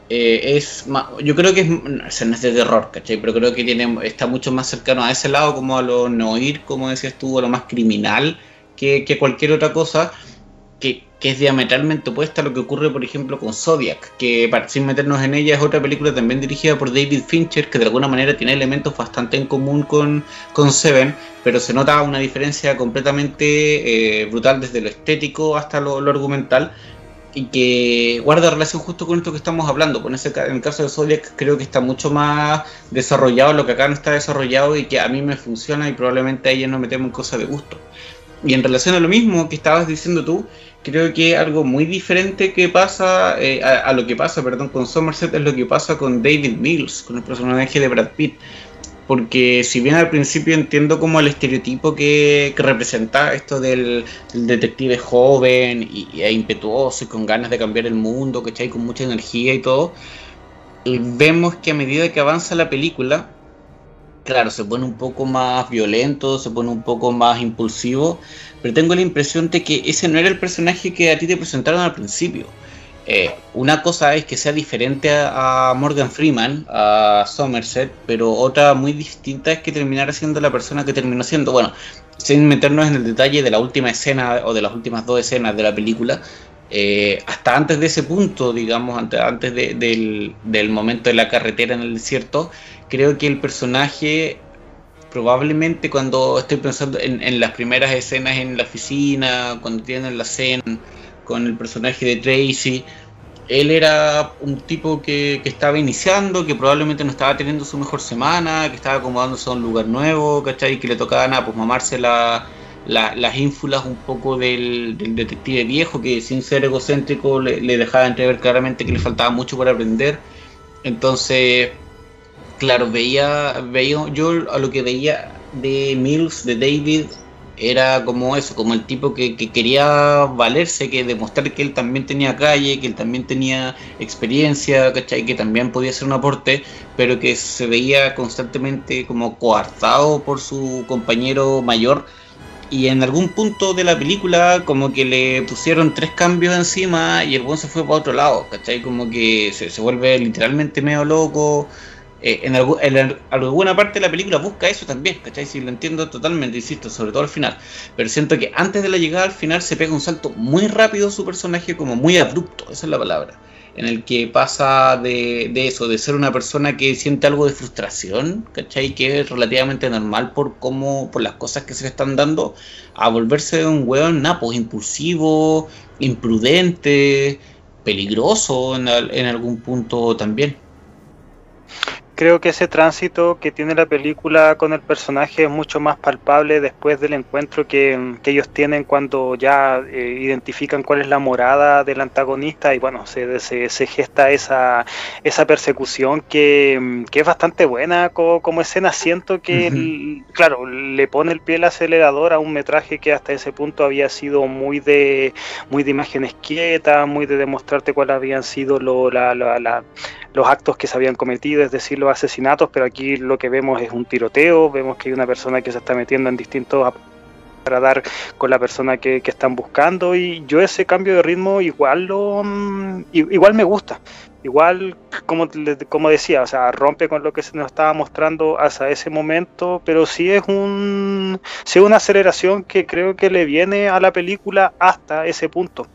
Eh, es yo creo que es, no es de terror, ¿cachai? Pero creo que tiene, está mucho más cercano a ese lado, como a lo no ir, como decías tú, a lo más criminal que, cualquier otra cosa que, es diametralmente opuesta a lo que ocurre, por ejemplo, con Zodiac, que para, sin meternos en ella es otra película también dirigida por David Fincher, que de alguna manera tiene elementos bastante en común con, Seven, pero se nota una diferencia completamente eh, brutal desde lo estético hasta lo, argumental, y que guarda relación justo con esto que estamos hablando. Con ese, en el caso de Zodiac creo que está mucho más desarrollado lo que acá no está desarrollado y que a mí me funciona y probablemente a ella no metemos en cosas de gusto. Y en relación a lo mismo que estabas diciendo tú, creo que algo muy diferente que pasa eh, a, lo que pasa, perdón, con Somerset es lo que pasa con David Mills, con el personaje de Brad Pitt. Porque si bien al principio entiendo como el estereotipo que, representa esto del, detective joven y, e impetuoso y con ganas de cambiar el mundo, que Con mucha energía y todo, vemos que a medida que avanza la película, claro, se pone un poco más violento, se pone un poco más impulsivo, pero tengo la impresión de que ese no era el personaje que a ti te presentaron al principio. Eh, una cosa es que sea diferente a, Morgan Freeman, a Somerset, pero otra muy distinta es que terminara siendo la persona que terminó siendo. Bueno, sin meternos en el detalle de la última escena o de las últimas dos escenas de la película, eh, hasta antes de ese punto, digamos, antes, antes del, momento de la carretera en el desierto, creo que el personaje probablemente cuando estoy pensando en, las primeras escenas en la oficina, cuando tienen la cena con el personaje de Tracy, él era un tipo que, estaba iniciando, que probablemente no estaba teniendo su mejor semana, que estaba acomodándose a un lugar nuevo, ¿cachai? Que le tocaba nada, pues mamarse las ínfulas un poco del, detective viejo, que sin ser egocéntrico le, le dejaba entrever claramente que le faltaba mucho por aprender. Entonces, claro, veía, veía yo a lo que veía de Mills, de David, era como eso, como el tipo que, quería valerse, que demostrar que él también tenía calle, que él también tenía experiencia, ¿cachai? Que también podía ser un aporte, pero que se veía constantemente como coartado por su compañero mayor. Y en algún punto de la película, como que le pusieron tres cambios encima y el buen se fue para otro lado, ¿cachai? Como que se, se vuelve literalmente medio loco, eh, en, alguna parte de la película busca eso también, ¿cachai? Si lo entiendo totalmente, insisto, sobre todo al final. Pero siento que antes de la llegada al final se pega un salto muy rápido su personaje, como muy abrupto, esa es la palabra. En el que pasa de, eso, de ser una persona que siente algo de frustración, ¿cachai? Que es relativamente normal por cómo, por las cosas que se le están dando, a volverse un weón napo, impulsivo, imprudente, peligroso en, en algún punto también creo que ese tránsito que tiene la película con el personaje es mucho más palpable después del encuentro que, ellos tienen cuando ya eh, identifican cuál es la morada del antagonista y bueno, se, se, gesta esa, esa persecución que, es bastante buena como, escena. Siento que, claro, le pone el pie al acelerador a un metraje que hasta ese punto había sido muy de, muy de imágenes quietas, muy de demostrarte cuáles habían sido lo, la, la los actos que se habían cometido, es decir, los asesinatos, pero aquí lo que vemos es un tiroteo, vemos que hay una persona que se está metiendo en distintos para dar con la persona que, están buscando y yo ese cambio de ritmo igual lo mm, igual me gusta igual como como decía o sea rompe con lo que se nos estaba mostrando hasta ese momento pero sí es un sí una aceleración que creo que le viene a la película hasta ese punto.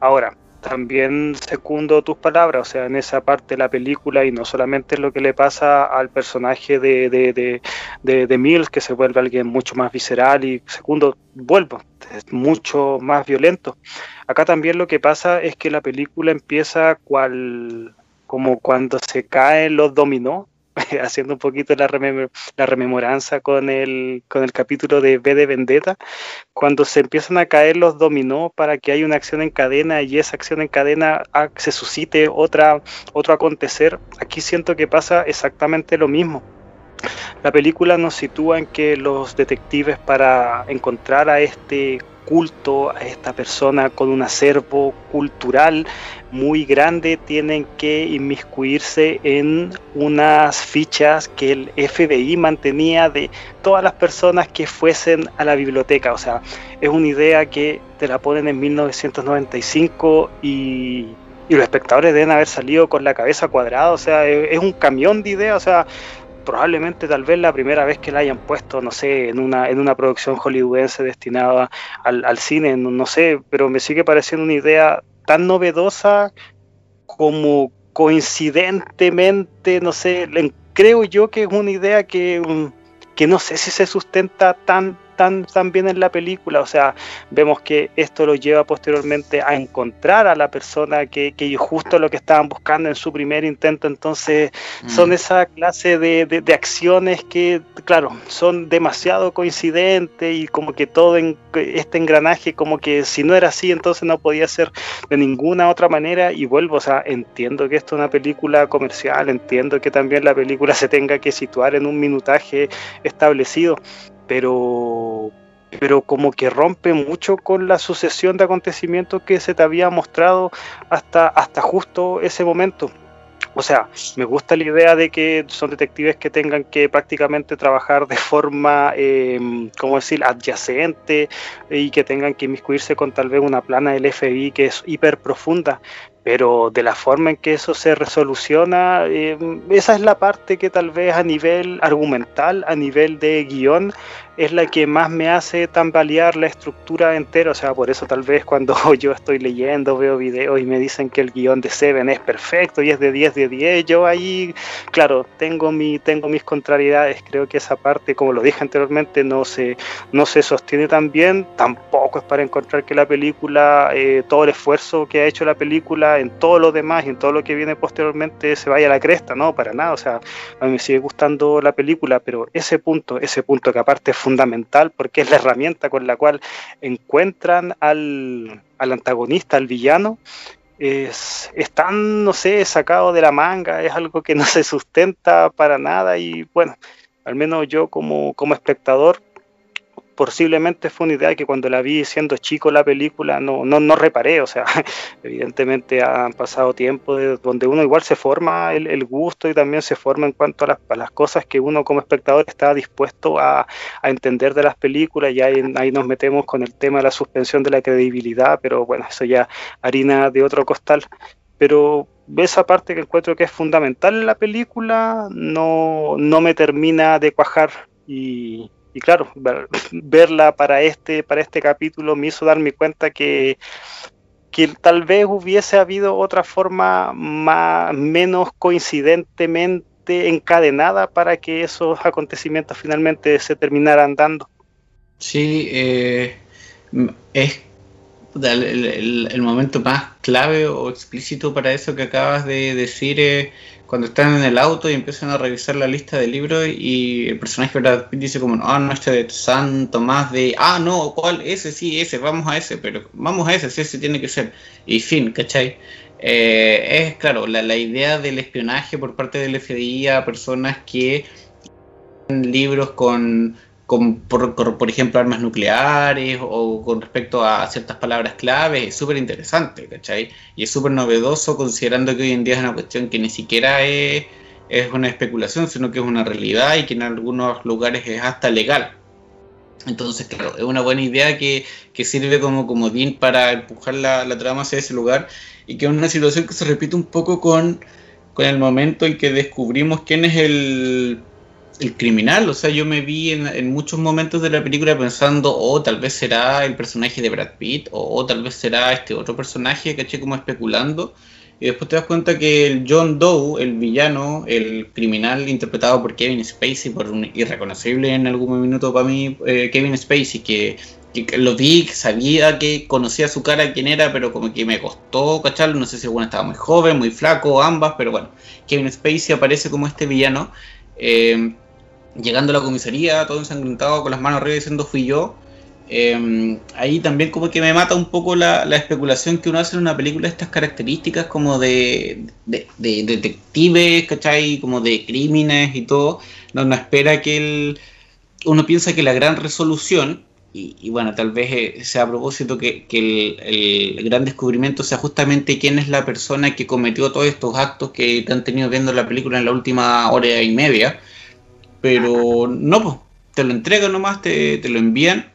Ahora también secundo tus palabras, o sea, en esa parte de la película y no solamente lo que le pasa al personaje de, de, de, de, Mills, que se vuelve alguien mucho más visceral y segundo, vuelvo, es mucho más violento. Acá también lo que pasa es que la película empieza cual, como cuando se caen los dominó, haciendo un poquito la, rememoranza con el, con el capítulo de B de Vendetta, cuando se empiezan a caer los dominó para que haya una acción en cadena y esa acción en cadena se suscite otra, otro acontecer, aquí siento que pasa exactamente lo mismo. La película nos sitúa en que los detectives para encontrar a este culto, a esta persona con un acervo cultural muy grande, tienen que inmiscuirse en unas fichas que el FBI mantenía de todas las personas que fuesen a la biblioteca. O sea, es una idea que te la ponen en 1995 y y los espectadores deben haber salido con la cabeza cuadrada, o sea, es, un camión de ideas, o sea, probablemente tal vez la primera vez que la hayan puesto, no sé, en una, en una producción hollywoodense destinada al, cine, no, sé, pero me sigue pareciendo una idea tan novedosa como coincidentemente, no sé, creo yo que es una idea que, que no sé si se sustenta tan tan, tan bien en la película. O sea, vemos que esto lo lleva posteriormente a encontrar a la persona que, que justo lo que estaban buscando en su primer intento. Entonces, son mm. esa clase de, de, acciones que, claro, son demasiado coincidentes y como que todo en, este engranaje, como que si no era así, entonces no podía ser de ninguna otra manera. Y vuelvo, o sea, entiendo que esto es una película comercial, entiendo que también la película se tenga que situar en un minutaje establecido, pero pero como que rompe mucho con la sucesión de acontecimientos que se te había mostrado hasta, hasta justo ese momento. O sea, me gusta la idea de que son detectives que tengan que prácticamente trabajar de forma, eh, ¿cómo decir?, adyacente y que tengan que inmiscuirse con tal vez una plana del FBI que es hiper profunda pero de la forma en que eso se resoluciona, eh, esa es la parte que tal vez a nivel argumental, a nivel de guion, es la que más me hace tambalear la estructura entera. O sea, por eso tal vez cuando yo estoy leyendo, veo videos y me dicen que el guion de Seven es perfecto y es de 10 de 10, yo ahí, claro, tengo, mi, tengo mis contrariedades. Creo que esa parte, como lo dije anteriormente, no se, no se sostiene tan bien. Tampoco es para encontrar que la película, eh, todo el esfuerzo que ha hecho la película en todo lo demás y en todo lo que viene posteriormente se vaya a la cresta, no, para nada. O sea, a mí me sigue gustando la película, pero ese punto, ese punto que aparte fundamental porque es la herramienta con la cual encuentran al, antagonista, al villano, es, tan, no sé, sacado de la manga, es algo que no se sustenta para nada y bueno, al menos yo como, como espectador posiblemente fue una idea que cuando la vi siendo chico la película no, no, no reparé, o sea, evidentemente han pasado tiempo de, donde uno igual se forma el, gusto y también se forma en cuanto a las, cosas que uno como espectador está dispuesto a, entender de las películas y ahí, ahí, nos metemos con el tema de la suspensión de la credibilidad, pero bueno, eso ya harina de otro costal. Pero esa parte que encuentro que es fundamental en la película no, no me termina de cuajar y, y claro, verla para este, para este capítulo me hizo darme cuenta que, que tal vez hubiese habido otra forma más, menos coincidentemente encadenada para que esos acontecimientos finalmente se terminaran dando. Sí, eh, es el, momento más clave o explícito para eso que acabas de decir. Eh, cuando están en el auto y empiezan a revisar la lista de libros y el personaje Brad dice como, ah, no, este de San Tomás de, ah, no, ¿cuál? Ese, sí, ese, vamos a ese, pero vamos a ese, sí, ese tiene que ser. Y fin, ¿cachai? Eh, es claro, la, la, idea del espionaje por parte del FBI a personas que libros con por, ejemplo, armas nucleares o con respecto a ciertas palabras claves, es súper interesante, ¿cachai? Y es súper novedoso considerando que hoy en día es una cuestión que ni siquiera es, una especulación, sino que es una realidad y que en algunos lugares es hasta legal. Entonces, claro, es una buena idea que, sirve como comodín para empujar la, la, trama hacia ese lugar y que es una situación que se repite un poco con, con el momento en que descubrimos quién es el el criminal, o sea, yo me vi en, muchos momentos de la película pensando, oh, tal vez será el personaje de Brad Pitt, o tal vez será este otro personaje, caché como especulando, y después te das cuenta que el John Doe, el villano, el criminal interpretado por Kevin Spacey, por un irreconocible en algún minuto para mí, eh, Kevin Spacey, que que lo vi, sabía que conocía su cara, quién era, pero como que me costó cacharlo. No sé si el bueno estaba muy joven, muy flaco, ambas, pero bueno, Kevin Spacey aparece como este villano. Eh, llegando a la comisaría, todo ensangrentado, con las manos arriba diciendo fui yo. Eh, ahí también como que me mata un poco la, especulación que uno hace en una película de estas características como de, de, detectives, ¿cachai? Como de crímenes y todo, donde espera que el, uno piensa que la gran resolución, y, bueno, tal vez eh, sea a propósito que, el, gran descubrimiento sea justamente quién es la persona que cometió todos estos actos que te han tenido viendo la película en la última hora y media, pero no, te lo entregan nomás, te, te lo envían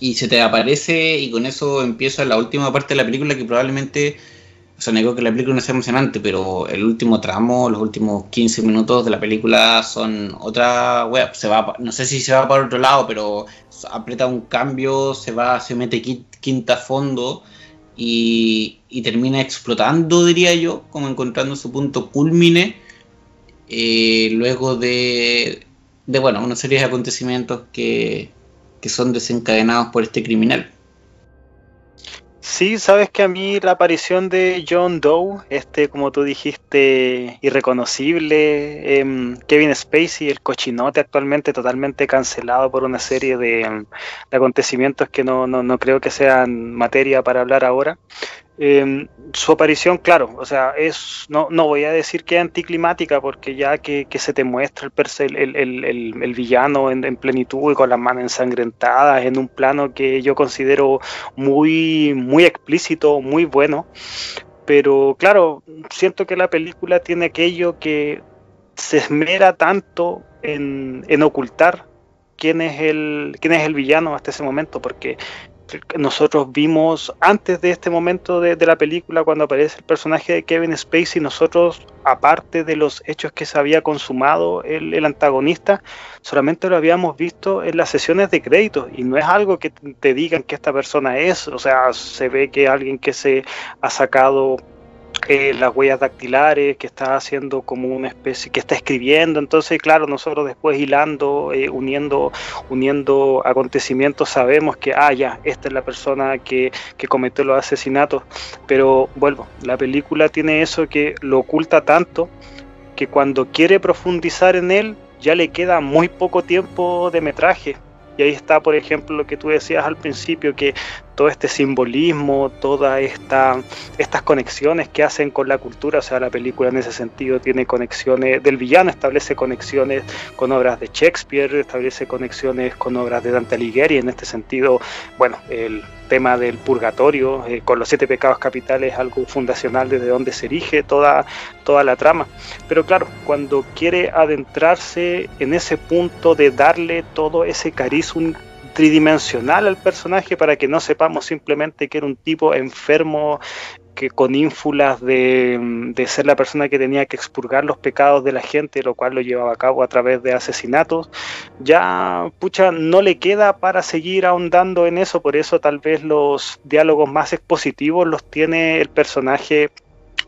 y se te aparece y con eso empieza la última parte de la película que probablemente, o sea, que la película no sea emocionante, pero el último tramo, los últimos 15 minutos de la película son otra web, se va, no sé si se va para otro lado, pero aprieta un cambio, se va, se mete quinta fondo y termina explotando, diría yo, como encontrando su punto culmine luego de, de, bueno, una serie de acontecimientos que que son desencadenados por este criminal. Sí, sabes que a mí la aparición de John Doe, este, como tú dijiste, irreconocible, em, Kevin Spacey, el cochinote actualmente totalmente cancelado por una serie de, em, acontecimientos que no, no, creo que sean materia para hablar ahora. Em, su aparición, claro, o sea, es no, no voy a decir que es anticlimática, porque ya que, se te muestra el, el, el, el villano en, plenitud y con las manos ensangrentadas en un plano que yo considero muy, muy explícito, muy bueno, pero claro, siento que la película tiene aquello que se esmera tanto en, en ocultar quién es el quién es el villano hasta ese momento porque nosotros vimos antes de este momento de, la película, cuando aparece el personaje de Kevin Spacey, nosotros, aparte de los hechos que se había consumado el, antagonista, solamente lo habíamos visto en las sesiones de crédito. Y no es algo que te digan que esta persona es, o sea, se ve que alguien que se ha sacado eh, las huellas dactilares, que está haciendo como una especie, que está escribiendo. Entonces, claro, nosotros después hilando, eh, uniendo, uniendo acontecimientos, sabemos que, ah, ya, esta es la persona que, que cometió los asesinatos. Pero vuelvo, la película tiene eso que lo oculta tanto que cuando quiere profundizar en él, ya le queda muy poco tiempo de metraje. Y ahí está, por ejemplo, lo que tú decías al principio, que todo este simbolismo, todas esta, estas conexiones que hacen con la cultura, o sea, la película en ese sentido tiene conexiones, del villano establece conexiones con obras de Shakespeare, establece conexiones con obras de Dante Alighieri, en este sentido, bueno, el tema del purgatorio, eh, con los siete pecados capitales, algo fundacional desde donde se erige toda, toda la trama. Pero claro, cuando quiere adentrarse en ese punto de darle todo ese carisma tridimensional al personaje para que no sepamos simplemente que era un tipo enfermo que con ínfulas de, ser la persona que tenía que expurgar los pecados de la gente, lo cual lo llevaba a cabo a través de asesinatos, ya pucha no le queda para seguir ahondando en eso, por eso tal vez los diálogos más expositivos los tiene el personaje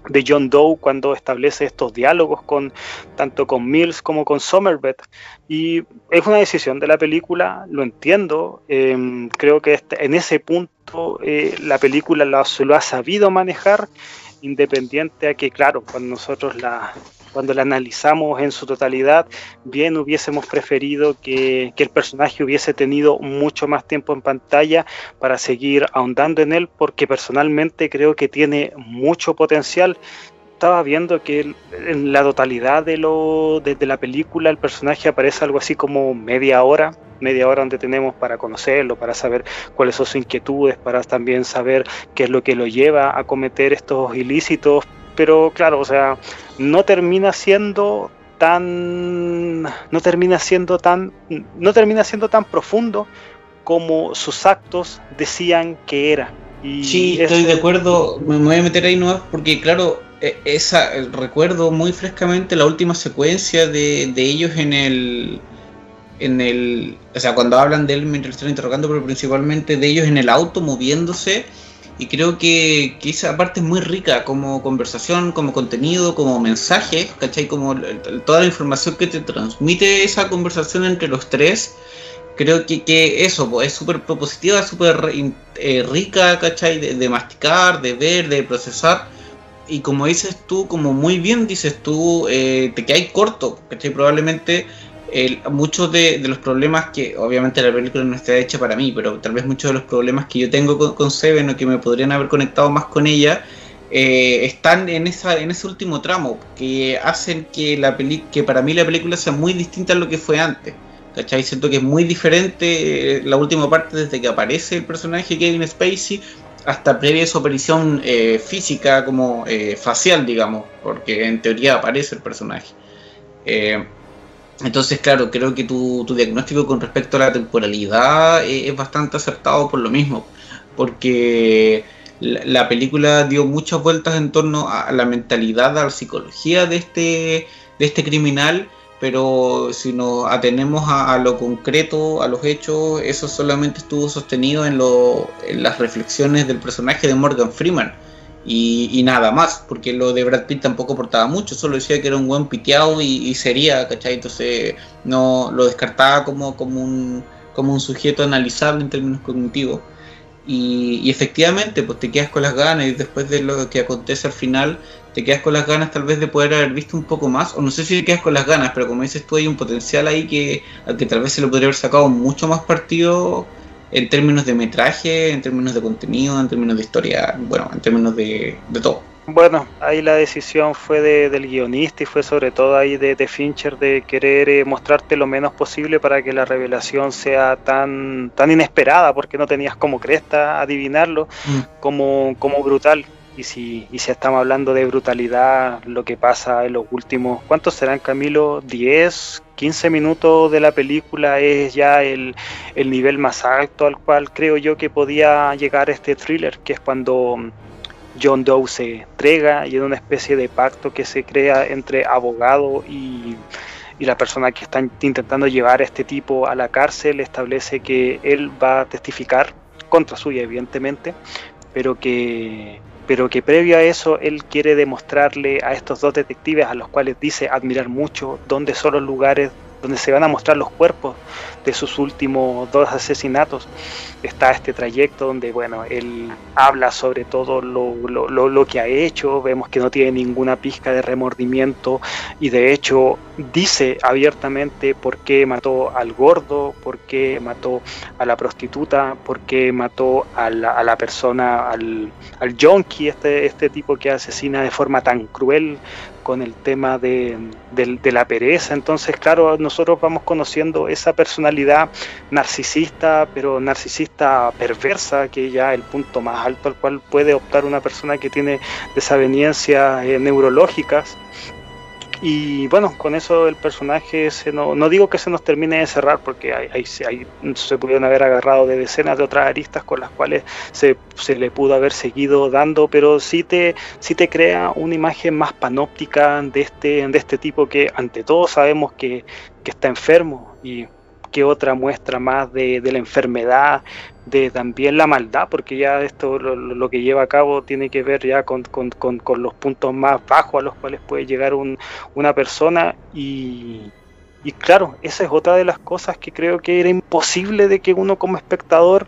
de John Doe cuando establece estos diálogos con tanto con Mills como con Somerveth y es una decisión de la película lo entiendo em, creo que este, en ese punto eh, la película lo, lo ha sabido manejar independiente a que claro cuando nosotros la cuando la analizamos en su totalidad, bien hubiésemos preferido que, el personaje hubiese tenido mucho más tiempo en pantalla para seguir ahondando en él, porque personalmente creo que tiene mucho potencial. Estaba viendo que en la totalidad de lo de, la película el personaje aparece algo así como media hora, media hora donde tenemos para conocerlo, para saber cuáles son sus inquietudes, para también saber qué es lo que lo lleva a cometer estos ilícitos, pero claro, o sea, no termina siendo tan no termina siendo tan no termina siendo tan profundo como sus actos decían que era. Y sí, estoy de acuerdo, me voy a meter ahí no porque claro, e, esa recuerdo muy frescamente la última secuencia de, de ellos en el en el, o sea, cuando hablan de él mientras están interrogando, pero principalmente de ellos en el auto moviéndose y creo que, esa parte es muy rica como conversación, como contenido, como mensaje, ¿cachai? Como toda la información que te transmite esa conversación entre los tres, creo que, que eso pues, es súper propositiva, súper eh, rica, ¿cachai? De, masticar, de ver, de procesar. Y como dices tú, como muy bien dices tú, eh, te quedas corto, ¿cachai? Probablemente muchos de, los problemas que, obviamente la película no está hecha para mí, pero tal vez muchos de los problemas que yo tengo con, Seven o que me podrían haber conectado más con ella, eh, están en, esa, en ese último tramo, que hacen que, la peli que para mí la película sea muy distinta a lo que fue antes. ¿Cachai? Siento que es muy diferente eh, la última parte desde que aparece el personaje Kevin Spacey hasta previa su aparición eh, física como facial, digamos, porque en teoría aparece el personaje. Entonces, claro, creo que tu, tu, diagnóstico con respecto a la temporalidad es bastante acertado por lo mismo, porque la, la, película dio muchas vueltas en torno a la mentalidad, a la psicología de este, de este criminal, pero si nos atenemos a, a, lo concreto, a los hechos, eso solamente estuvo sostenido en, lo, en las reflexiones del personaje de Morgan Freeman. Y, y, nada más, porque lo de Brad Pitt tampoco aportaba mucho, solo decía que era un buen piteado y, sería, ¿cachai? Entonces no lo descartaba como, como, un, como un sujeto analizable en términos cognitivos. Y, y, efectivamente, pues te quedas con las ganas y después de lo que acontece al final, te quedas con las ganas tal vez de poder haber visto un poco más, o no sé si te quedas con las ganas, pero como dices tú, hay un potencial ahí que, al que tal vez se le podría haber sacado mucho más partido en términos de metraje, en términos de contenido, en términos de historia, bueno, en términos de, de todo. Bueno, ahí la decisión fue de, del guionista y fue sobre todo ahí de, de Fincher de querer eh, mostrarte lo menos posible para que la revelación sea tan, tan inesperada, porque no tenías como cresta adivinarlo, mm. como, como brutal. Y si, y si estamos hablando de brutalidad, lo que pasa en los últimos, ¿cuántos serán Camilo? ¿10, 15 minutos de la película es ya el, el nivel más alto al cual creo yo que podía llegar este thriller, que es cuando John Doe se entrega y en una especie de pacto que se crea entre abogado y, y, la persona que está intentando llevar a este tipo a la cárcel establece que él va a testificar contra suya evidentemente pero que pero que previo a eso él quiere demostrarle a estos dos detectives a los cuales dice admirar mucho dónde son los lugares donde se van a mostrar los cuerpos de sus últimos dos asesinatos. Está este trayecto donde, bueno, él habla sobre todo lo, lo, lo, lo, que ha hecho, vemos que no tiene ninguna pizca de remordimiento y de hecho dice abiertamente por qué mató al gordo, por qué mató a la prostituta, por qué mató a la, a la persona, al, al junkie, este, este tipo que asesina de forma tan cruel, con el tema de, de, de, la pereza. Entonces, claro, nosotros vamos conociendo esa personalidad narcisista, pero narcisista perversa, que ya el punto más alto al cual puede optar una persona que tiene desavenencias eh, neurológicas. Y bueno, con eso el personaje, se no, no digo que se nos termine de cerrar, porque hay, se pudieron haber agarrado de decenas de otras aristas con las cuales se, se, le pudo haber seguido dando, pero sí te, sí te crea una imagen más panóptica de este, de este tipo que ante todo sabemos que, que está enfermo y que otra muestra más de, la enfermedad, de también la maldad, porque ya esto lo, que lleva a cabo tiene que ver ya con, los puntos más bajos a los cuales puede llegar un, una persona. Y, y claro, esa es otra de las cosas que creo que era imposible de que uno como espectador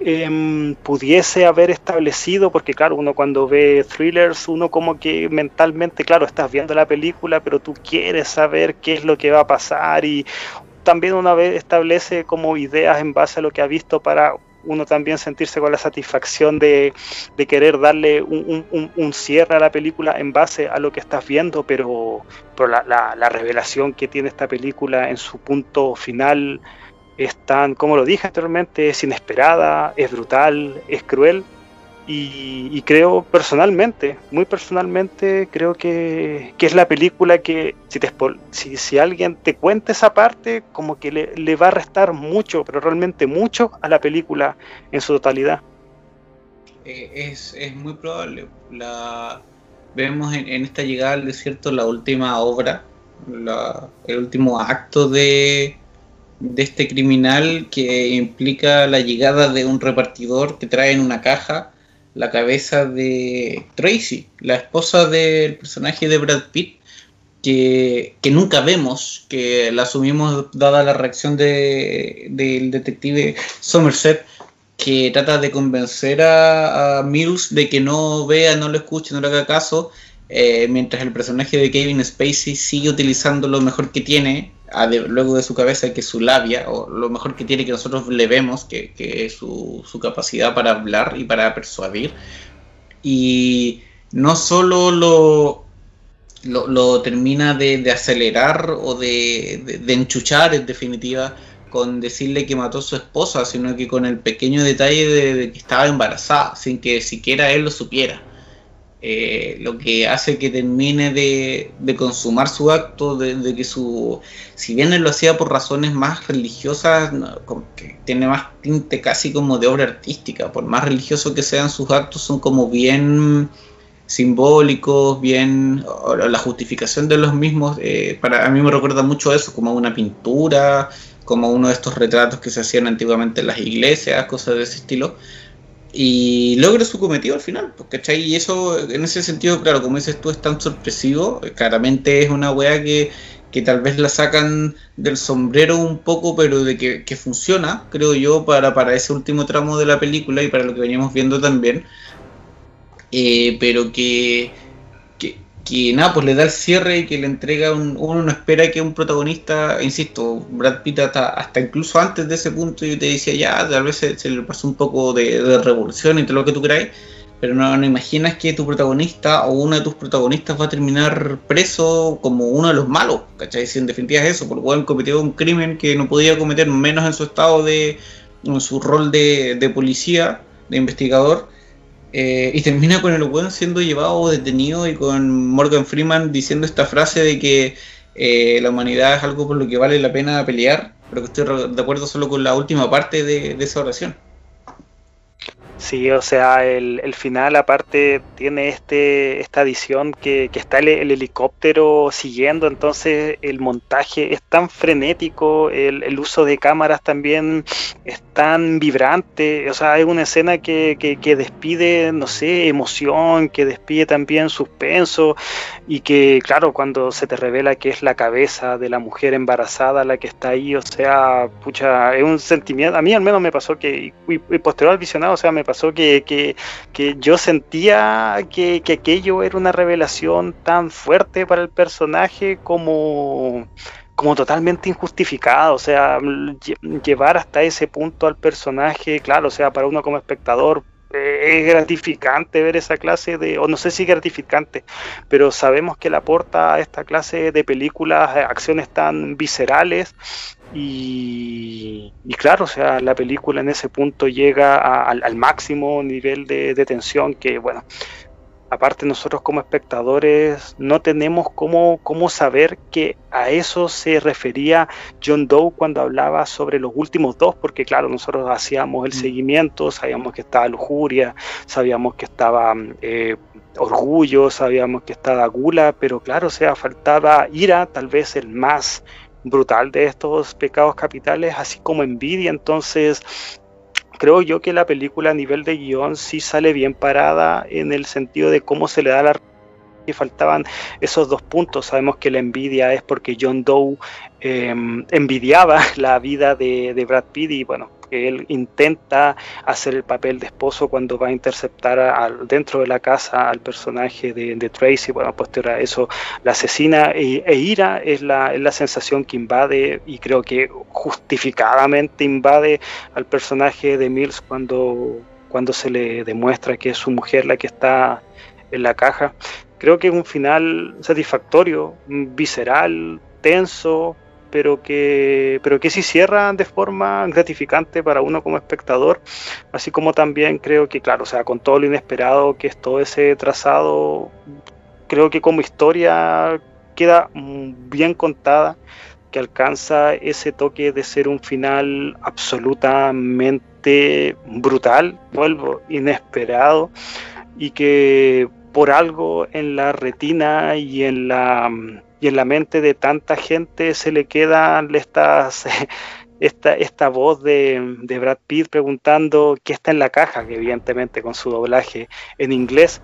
eh, pudiese haber establecido, porque claro, uno cuando ve thrillers, uno como que mentalmente, claro, estás viendo la película, pero tú quieres saber qué es lo que va a pasar y también una vez establece como ideas en base a lo que ha visto para uno también sentirse con la satisfacción de, querer darle un, un, un, cierre a la película en base a lo que estás viendo, pero, pero la, la, la, revelación que tiene esta película en su punto final es tan, como lo dije anteriormente, es inesperada, es brutal, es cruel. Y, creo personalmente, muy personalmente, creo que, que, es la película que si, te, si, si alguien te cuenta esa parte, como que le, le, va a restar mucho, pero realmente mucho a la película en su totalidad. Eh, es, es, muy probable. La, vemos en, esta llegada al desierto la última obra, el último acto de, de este criminal que implica la llegada de un repartidor que trae en una caja la cabeza de Tracy, la esposa del personaje de Brad Pitt, que, que, nunca vemos, que la asumimos dada la reacción del de, detective Somerset, que trata de convencer a, Mills de que no vea, no lo escuche, no le haga caso, eh, mientras el personaje de Kevin Spacey sigue utilizando lo mejor que tiene, de, luego de su cabeza, que su labia, o lo mejor que tiene que nosotros le vemos, que, es su, capacidad para hablar y para persuadir. Y no solo lo, lo, termina de, acelerar o de enchuchar, en definitiva, con decirle que mató a su esposa, sino que con el pequeño detalle de, que estaba embarazada, sin que siquiera él lo supiera. Eh, lo que hace que termine de, consumar su acto, de, que su, si bien él lo hacía por razones más religiosas, que tiene más tinte casi como de obra artística, por más religioso que sean sus actos, son como bien simbólicos, bien la justificación de los mismos, eh, para a mí me recuerda mucho eso, como una pintura, como uno de estos retratos que se hacían antiguamente en las iglesias, cosas de ese estilo, y logra su cometido al final, pues, ¿cachai? Y eso, en ese sentido, claro, como dices tú, es tan sorpresivo, claramente es una weá que, que tal vez la sacan del sombrero un poco, pero de que, que funciona, creo yo, para, para ese último tramo de la película y para lo que veníamos viendo también, eh, pero que que nada, pues le da el cierre y que le entrega un, uno no espera que un protagonista, insisto, Brad Pitt hasta, hasta incluso antes de ese punto yo te decía ya, tal vez se, se le pasó un poco de, de, revolución y todo lo que tú queráis, pero no, no imaginas que tu protagonista o uno de tus protagonistas va a terminar preso como uno de los malos, ¿cachai? Si en definitiva es eso, por lo cual cometió un crimen que no podía cometer menos en su estado de, en su rol de, de policía, de investigador, eh, y termina con el weón siendo llevado detenido y con Morgan Freeman diciendo esta frase de que eh, la humanidad es algo por lo que vale la pena pelear, pero que estoy de acuerdo solo con la última parte de esa oración. Sí, o sea, el, el, final aparte tiene este esta edición que, que está el, el, helicóptero siguiendo, entonces el montaje es tan frenético, el, el, uso de cámaras también es tan vibrante, o sea, hay una escena que, que, que, despide, no sé, emoción, que despide también suspenso y que, claro, cuando se te revela que es la cabeza de la mujer embarazada la que está ahí, o sea, pucha, es un sentimiento, a mí al menos me pasó que, y, y posterior al visionado, o sea, me pasó que, que, yo sentía que, que, aquello era una revelación tan fuerte para el personaje como, como totalmente injustificada, o sea, llevar hasta ese punto al personaje, claro, o sea, para uno como espectador eh, es gratificante ver esa clase de, o no sé si gratificante, pero sabemos que le aporta a esta clase de películas acciones tan viscerales y, y, claro, o sea, la película en ese punto llega al, máximo nivel de, de, tensión que, bueno, aparte nosotros como espectadores no tenemos cómo, cómo saber que a eso se refería John Doe cuando hablaba sobre los últimos dos, porque claro, nosotros hacíamos el mm. seguimiento, sabíamos que estaba lujuria, sabíamos que estaba... Eh, orgullo, sabíamos que estaba gula, pero claro, o sea, faltaba ira, tal vez el más brutal de estos pecados capitales, así como envidia. Entonces, creo yo que la película a nivel de guion sí sale bien parada en el sentido de cómo se le da la que faltaban esos dos puntos. Sabemos que la envidia es porque John Doe eh, envidiaba la vida de, de, Brad Pitt y bueno, que él intenta hacer el papel de esposo cuando va a interceptar dentro de la casa al personaje de, Tracy. Bueno, posterior a eso la asesina e, e ira es la, es la sensación que invade y creo que justificadamente invade al personaje de Mills cuando, cuando se le demuestra que es su mujer la que está en la caja creo que es un final satisfactorio, visceral, tenso, pero que, pero que sí cierra de forma gratificante para uno como espectador, así como también creo que, claro, o sea, con todo lo inesperado que es todo ese trazado, creo que como historia queda bien contada, que alcanza ese toque de ser un final absolutamente brutal, vuelvo, inesperado, y que por algo en la retina y en la y en la mente de tanta gente se le quedan estas esta, esta voz de, de, Brad Pitt preguntando qué está en la caja, que evidentemente con su doblaje en inglés.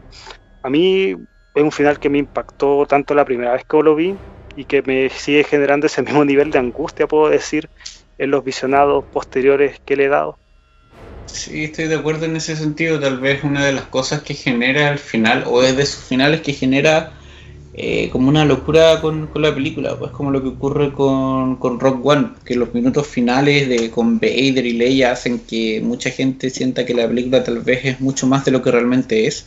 A mí es un final que me impactó tanto la primera vez que lo vi y que me sigue generando ese mismo nivel de angustia, puedo decir, en los visionados posteriores que le he dado. Sí, estoy de acuerdo en ese sentido. Tal vez una de las cosas que genera al final, o es de sus finales, que genera eh, como una locura con, la película, pues como lo que ocurre con, con Rock One, que los minutos finales de con Vader y Leia hacen que mucha gente sienta que la película tal vez es mucho más de lo que realmente es.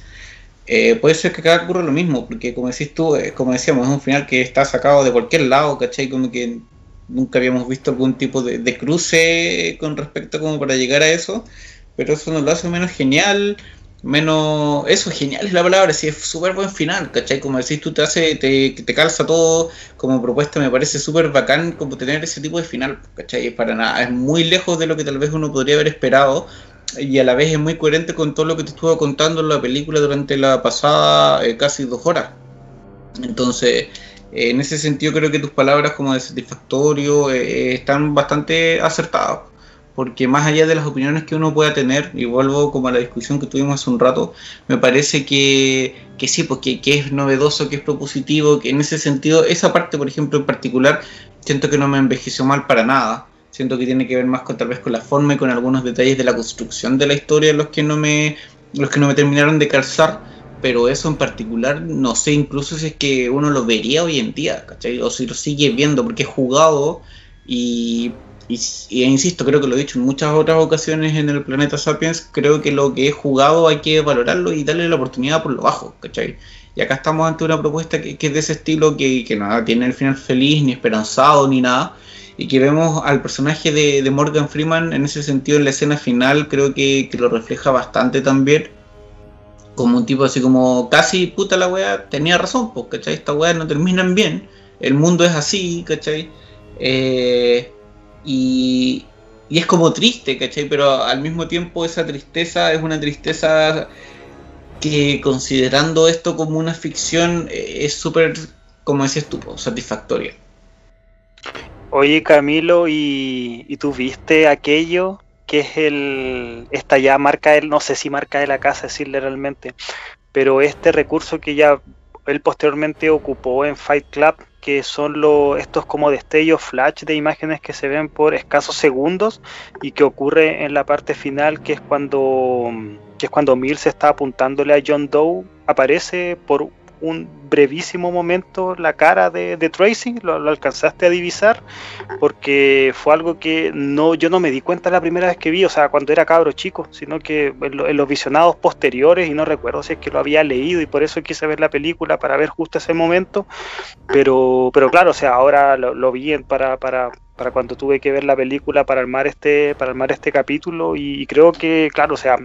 Eh, puede ser que acá ocurra lo mismo, porque como decís tú, eh, como decíamos, es un final que está sacado de cualquier lado, ¿cachai? Como que nunca habíamos visto algún tipo de, de cruce con respecto como para llegar a eso, pero eso nos lo hace menos genial, menos eso genial es la palabra si es súper buen final ¿cachai? como decís tú te hace te, te calza todo como propuesta me parece súper bacán como tener ese tipo de final ¿cachai? para nada es muy lejos de lo que tal vez uno podría haber esperado y a la vez es muy coherente con todo lo que te estuvo contando en la película durante la pasada eh, casi dos horas entonces eh, en ese sentido creo que tus palabras como de satisfactorio eh, están bastante acertadas porque más allá de las opiniones que uno pueda tener, y vuelvo como a la discusión que tuvimos hace un rato, me parece que, que sí, porque que es novedoso, que es propositivo, que en ese sentido, esa parte, por ejemplo, en particular, siento que no me envejeció mal para nada. Siento que tiene que ver más con tal vez con la forma y con algunos detalles de la construcción de la historia los que no me, los que no me terminaron de calzar, pero eso en particular no sé incluso si es que uno lo vería hoy en día, ¿cachai? O si lo sigue viendo, porque he jugado y y, insisto, creo que lo he dicho en muchas otras ocasiones en el planeta Sapiens, creo que lo que he jugado hay que valorarlo y darle la oportunidad por lo bajo, ¿cachai? Y acá estamos ante una propuesta que, es de ese estilo, que, nada tiene el final feliz, ni esperanzado, ni nada, y que vemos al personaje de, Morgan Freeman en ese sentido en la escena final, creo que, lo refleja bastante también, como un tipo así como, casi puta la wea, tenía razón, pues, ¿cachai? Estas weas no terminan bien, el mundo es así, ¿cachai? Eh, y, es como triste, ¿cachai? Pero al mismo tiempo esa tristeza es una tristeza que considerando esto como una ficción eh, es súper, como decías tú, satisfactoria. Oye Camilo, ¿y, ¿y, tú viste aquello que es el, esta ya marca él, no sé si marca de la casa decirle realmente, pero este recurso que ya él posteriormente ocupó en Fight Club que son los, estos como destellos flash de imágenes que se ven por escasos segundos y que ocurre en la parte final que es cuando que es cuando Mills está apuntándole a John Doe aparece por un brevísimo momento la cara de, Tracy, lo, alcanzaste a divisar, porque fue algo que no yo no me di cuenta la primera vez que vi, o sea, cuando era cabro chico, sino que en, los visionados posteriores, y no recuerdo si es que lo había leído y por eso quise ver la película para ver justo ese momento, pero, pero claro, o sea, ahora lo, vi para, para, para cuando tuve que ver la película para armar este para armar este capítulo y, creo que claro o sea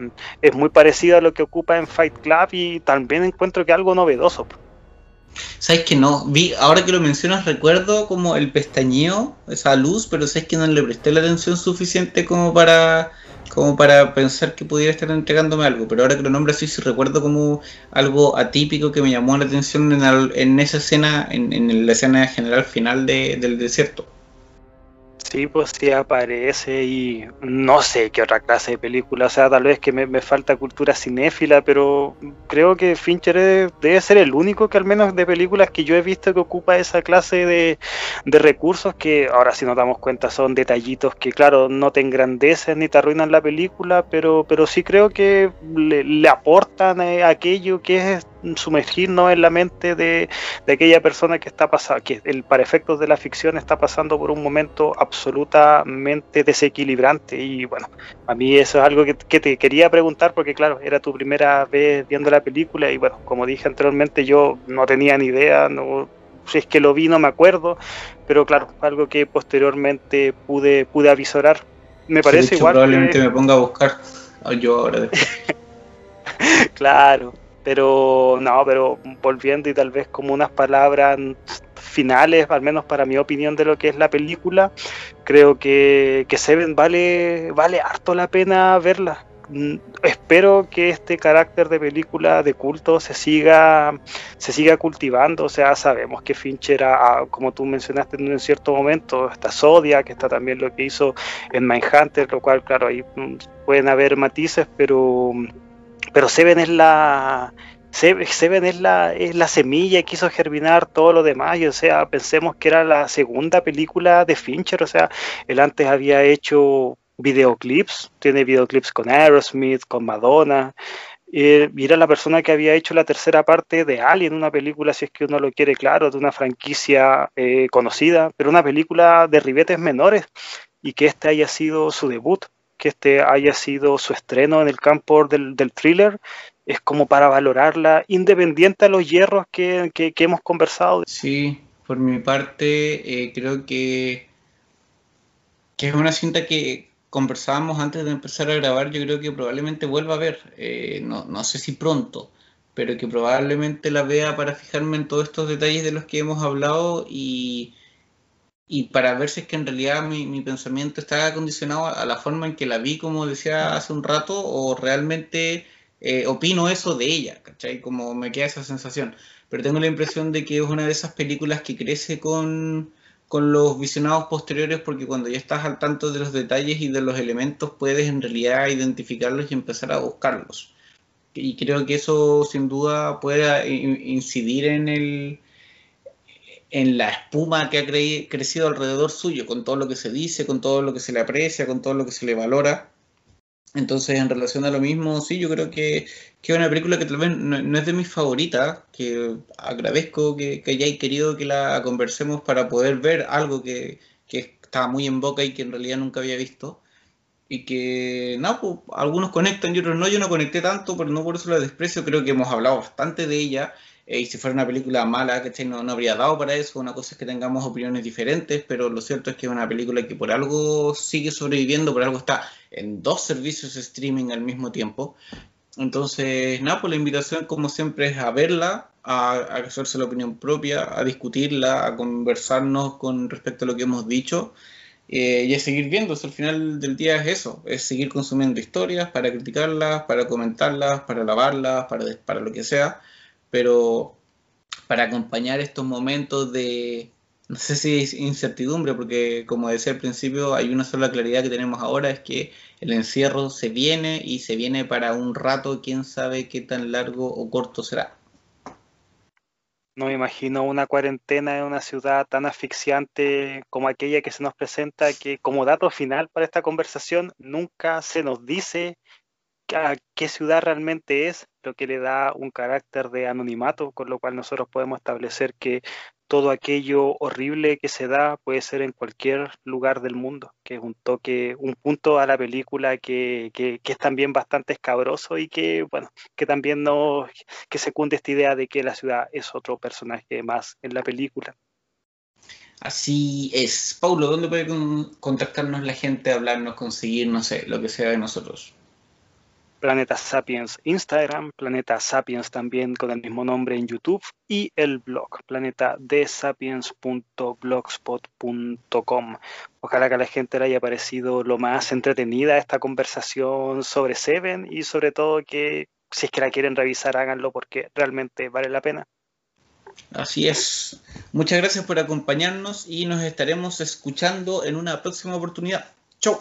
es muy parecido a lo que ocupa en Fight Club y también encuentro que algo novedoso sabes que no vi ahora que lo mencionas recuerdo como el pestañeo esa luz pero sabes que no le presté la atención suficiente como para como para pensar que pudiera estar entregándome algo pero ahora que lo nombras sí sí recuerdo como algo atípico que me llamó la atención en, esa escena en, en, la escena general final del desierto Sí, pues sí aparece y no sé qué otra clase de película, o sea, tal vez que me, falta cultura cinéfila, pero creo que Fincher debe ser el único que al menos de películas que yo he visto que ocupa esa clase de, recursos que ahora si nos damos cuenta son detallitos que claro, no te engrandecen ni te arruinan la película, pero, pero sí creo que le, aportan eh, aquello que es sumergirnos en la mente de, aquella persona que está pasando, que el, para efectos de la ficción está pasando por un momento absolutamente desequilibrante. Y bueno, a mí eso es algo que, te quería preguntar porque claro, era tu primera vez viendo la película y bueno, como dije anteriormente, yo no tenía ni idea, no, si es que lo vi no me acuerdo, pero claro, algo que posteriormente pude, pude avisorar. Me parece igual. Probablemente me ponga a buscar yo ahora. claro, pero no, pero volviendo y tal vez como unas palabras finales, al menos para mi opinión de lo que es la película, creo que, que Seven vale, vale harto la pena verla. Mm, espero que este carácter de película de culto se siga, se siga cultivando. O sea, sabemos que Fincher, como tú mencionaste en un cierto momento, está Zodiac, que está también lo que hizo en Mindhunter, lo cual, claro, ahí mm, pueden haber matices, pero pero Seven es la Seven es la, es la semilla que hizo germinar todo lo demás. Y, o sea, pensemos que era la segunda película de Fincher. O sea, él antes había hecho videoclips, tiene videoclips con Aerosmith, con Madonna. y era la persona que había hecho la tercera parte de Alien, una película, si es que uno lo quiere claro, de una franquicia eh, conocida, pero una película de ribetes menores y que este haya sido su debut, que este haya sido su estreno en el campo del, del thriller es como para valorarla independiente a los hierros que, hemos conversado. Sí, por mi parte eh, creo que, que es una cinta que conversábamos antes de empezar a grabar, yo creo que probablemente vuelva a ver, eh, no, no sé si pronto, pero que probablemente la vea para fijarme en todos estos detalles de los que hemos hablado y, y para ver si es que en realidad mi, mi, pensamiento está condicionado a la forma en que la vi, como decía hace un rato, o realmente eh, opino eso de ella, ¿cachai? Como me queda esa sensación. Pero tengo la impresión de que es una de esas películas que crece con, con los visionados posteriores porque cuando ya estás al tanto de los detalles y de los elementos puedes en realidad identificarlos y empezar a buscarlos. Y creo que eso sin duda puede incidir en el en la espuma que ha crecido alrededor suyo, con todo lo que se dice, con todo lo que se le aprecia, con todo lo que se le valora. Entonces, en relación a lo mismo, sí, yo creo que, que es una película que tal vez no, es de mis favoritas, que agradezco que, que, hayáis querido que la conversemos para poder ver algo que, que estaba muy en boca y que en realidad nunca había visto. Y que, no, pues, algunos conectan y otros no, yo no conecté tanto, pero no por eso la desprecio, creo que hemos hablado bastante de ella eh, y si fuera una película mala, que no, no habría dado para eso. Una cosa es que tengamos opiniones diferentes, pero lo cierto es que es una película que por algo sigue sobreviviendo, por algo está en dos servicios de streaming al mismo tiempo. Entonces, nada, pues la invitación como siempre es a verla, a, a, hacerse la opinión propia, a discutirla, a conversarnos con respecto a lo que hemos dicho eh, y a seguir viendo. al final del día es eso, es seguir consumiendo historias para criticarlas, para comentarlas, para alabarlas, para, para lo que sea pero para acompañar estos momentos de, no sé si es incertidumbre, porque como decía al principio, hay una sola claridad que tenemos ahora, es que el encierro se viene y se viene para un rato, quién sabe qué tan largo o corto será. No me imagino una cuarentena en una ciudad tan asfixiante como aquella que se nos presenta, que como dato final para esta conversación nunca se nos dice a qué ciudad realmente es, lo que le da un carácter de anonimato, con lo cual nosotros podemos establecer que todo aquello horrible que se da puede ser en cualquier lugar del mundo, que es un toque, un punto a la película que, que, es también bastante escabroso y que, bueno, que también no, que secunde esta idea de que la ciudad es otro personaje más en la película. Así es. Paulo, ¿dónde puede contactarnos la gente, hablarnos, conseguir, no sé, lo que sea de nosotros? Planeta Sapiens Instagram, Planeta Sapiens también con el mismo nombre en YouTube y el blog planetadesapiens.blogspot.com. Ojalá que a la gente le haya parecido lo más entretenida esta conversación sobre Seven y sobre todo que si es que la quieren revisar háganlo porque realmente vale la pena. Así es. Muchas gracias por acompañarnos y nos estaremos escuchando en una próxima oportunidad. Chau.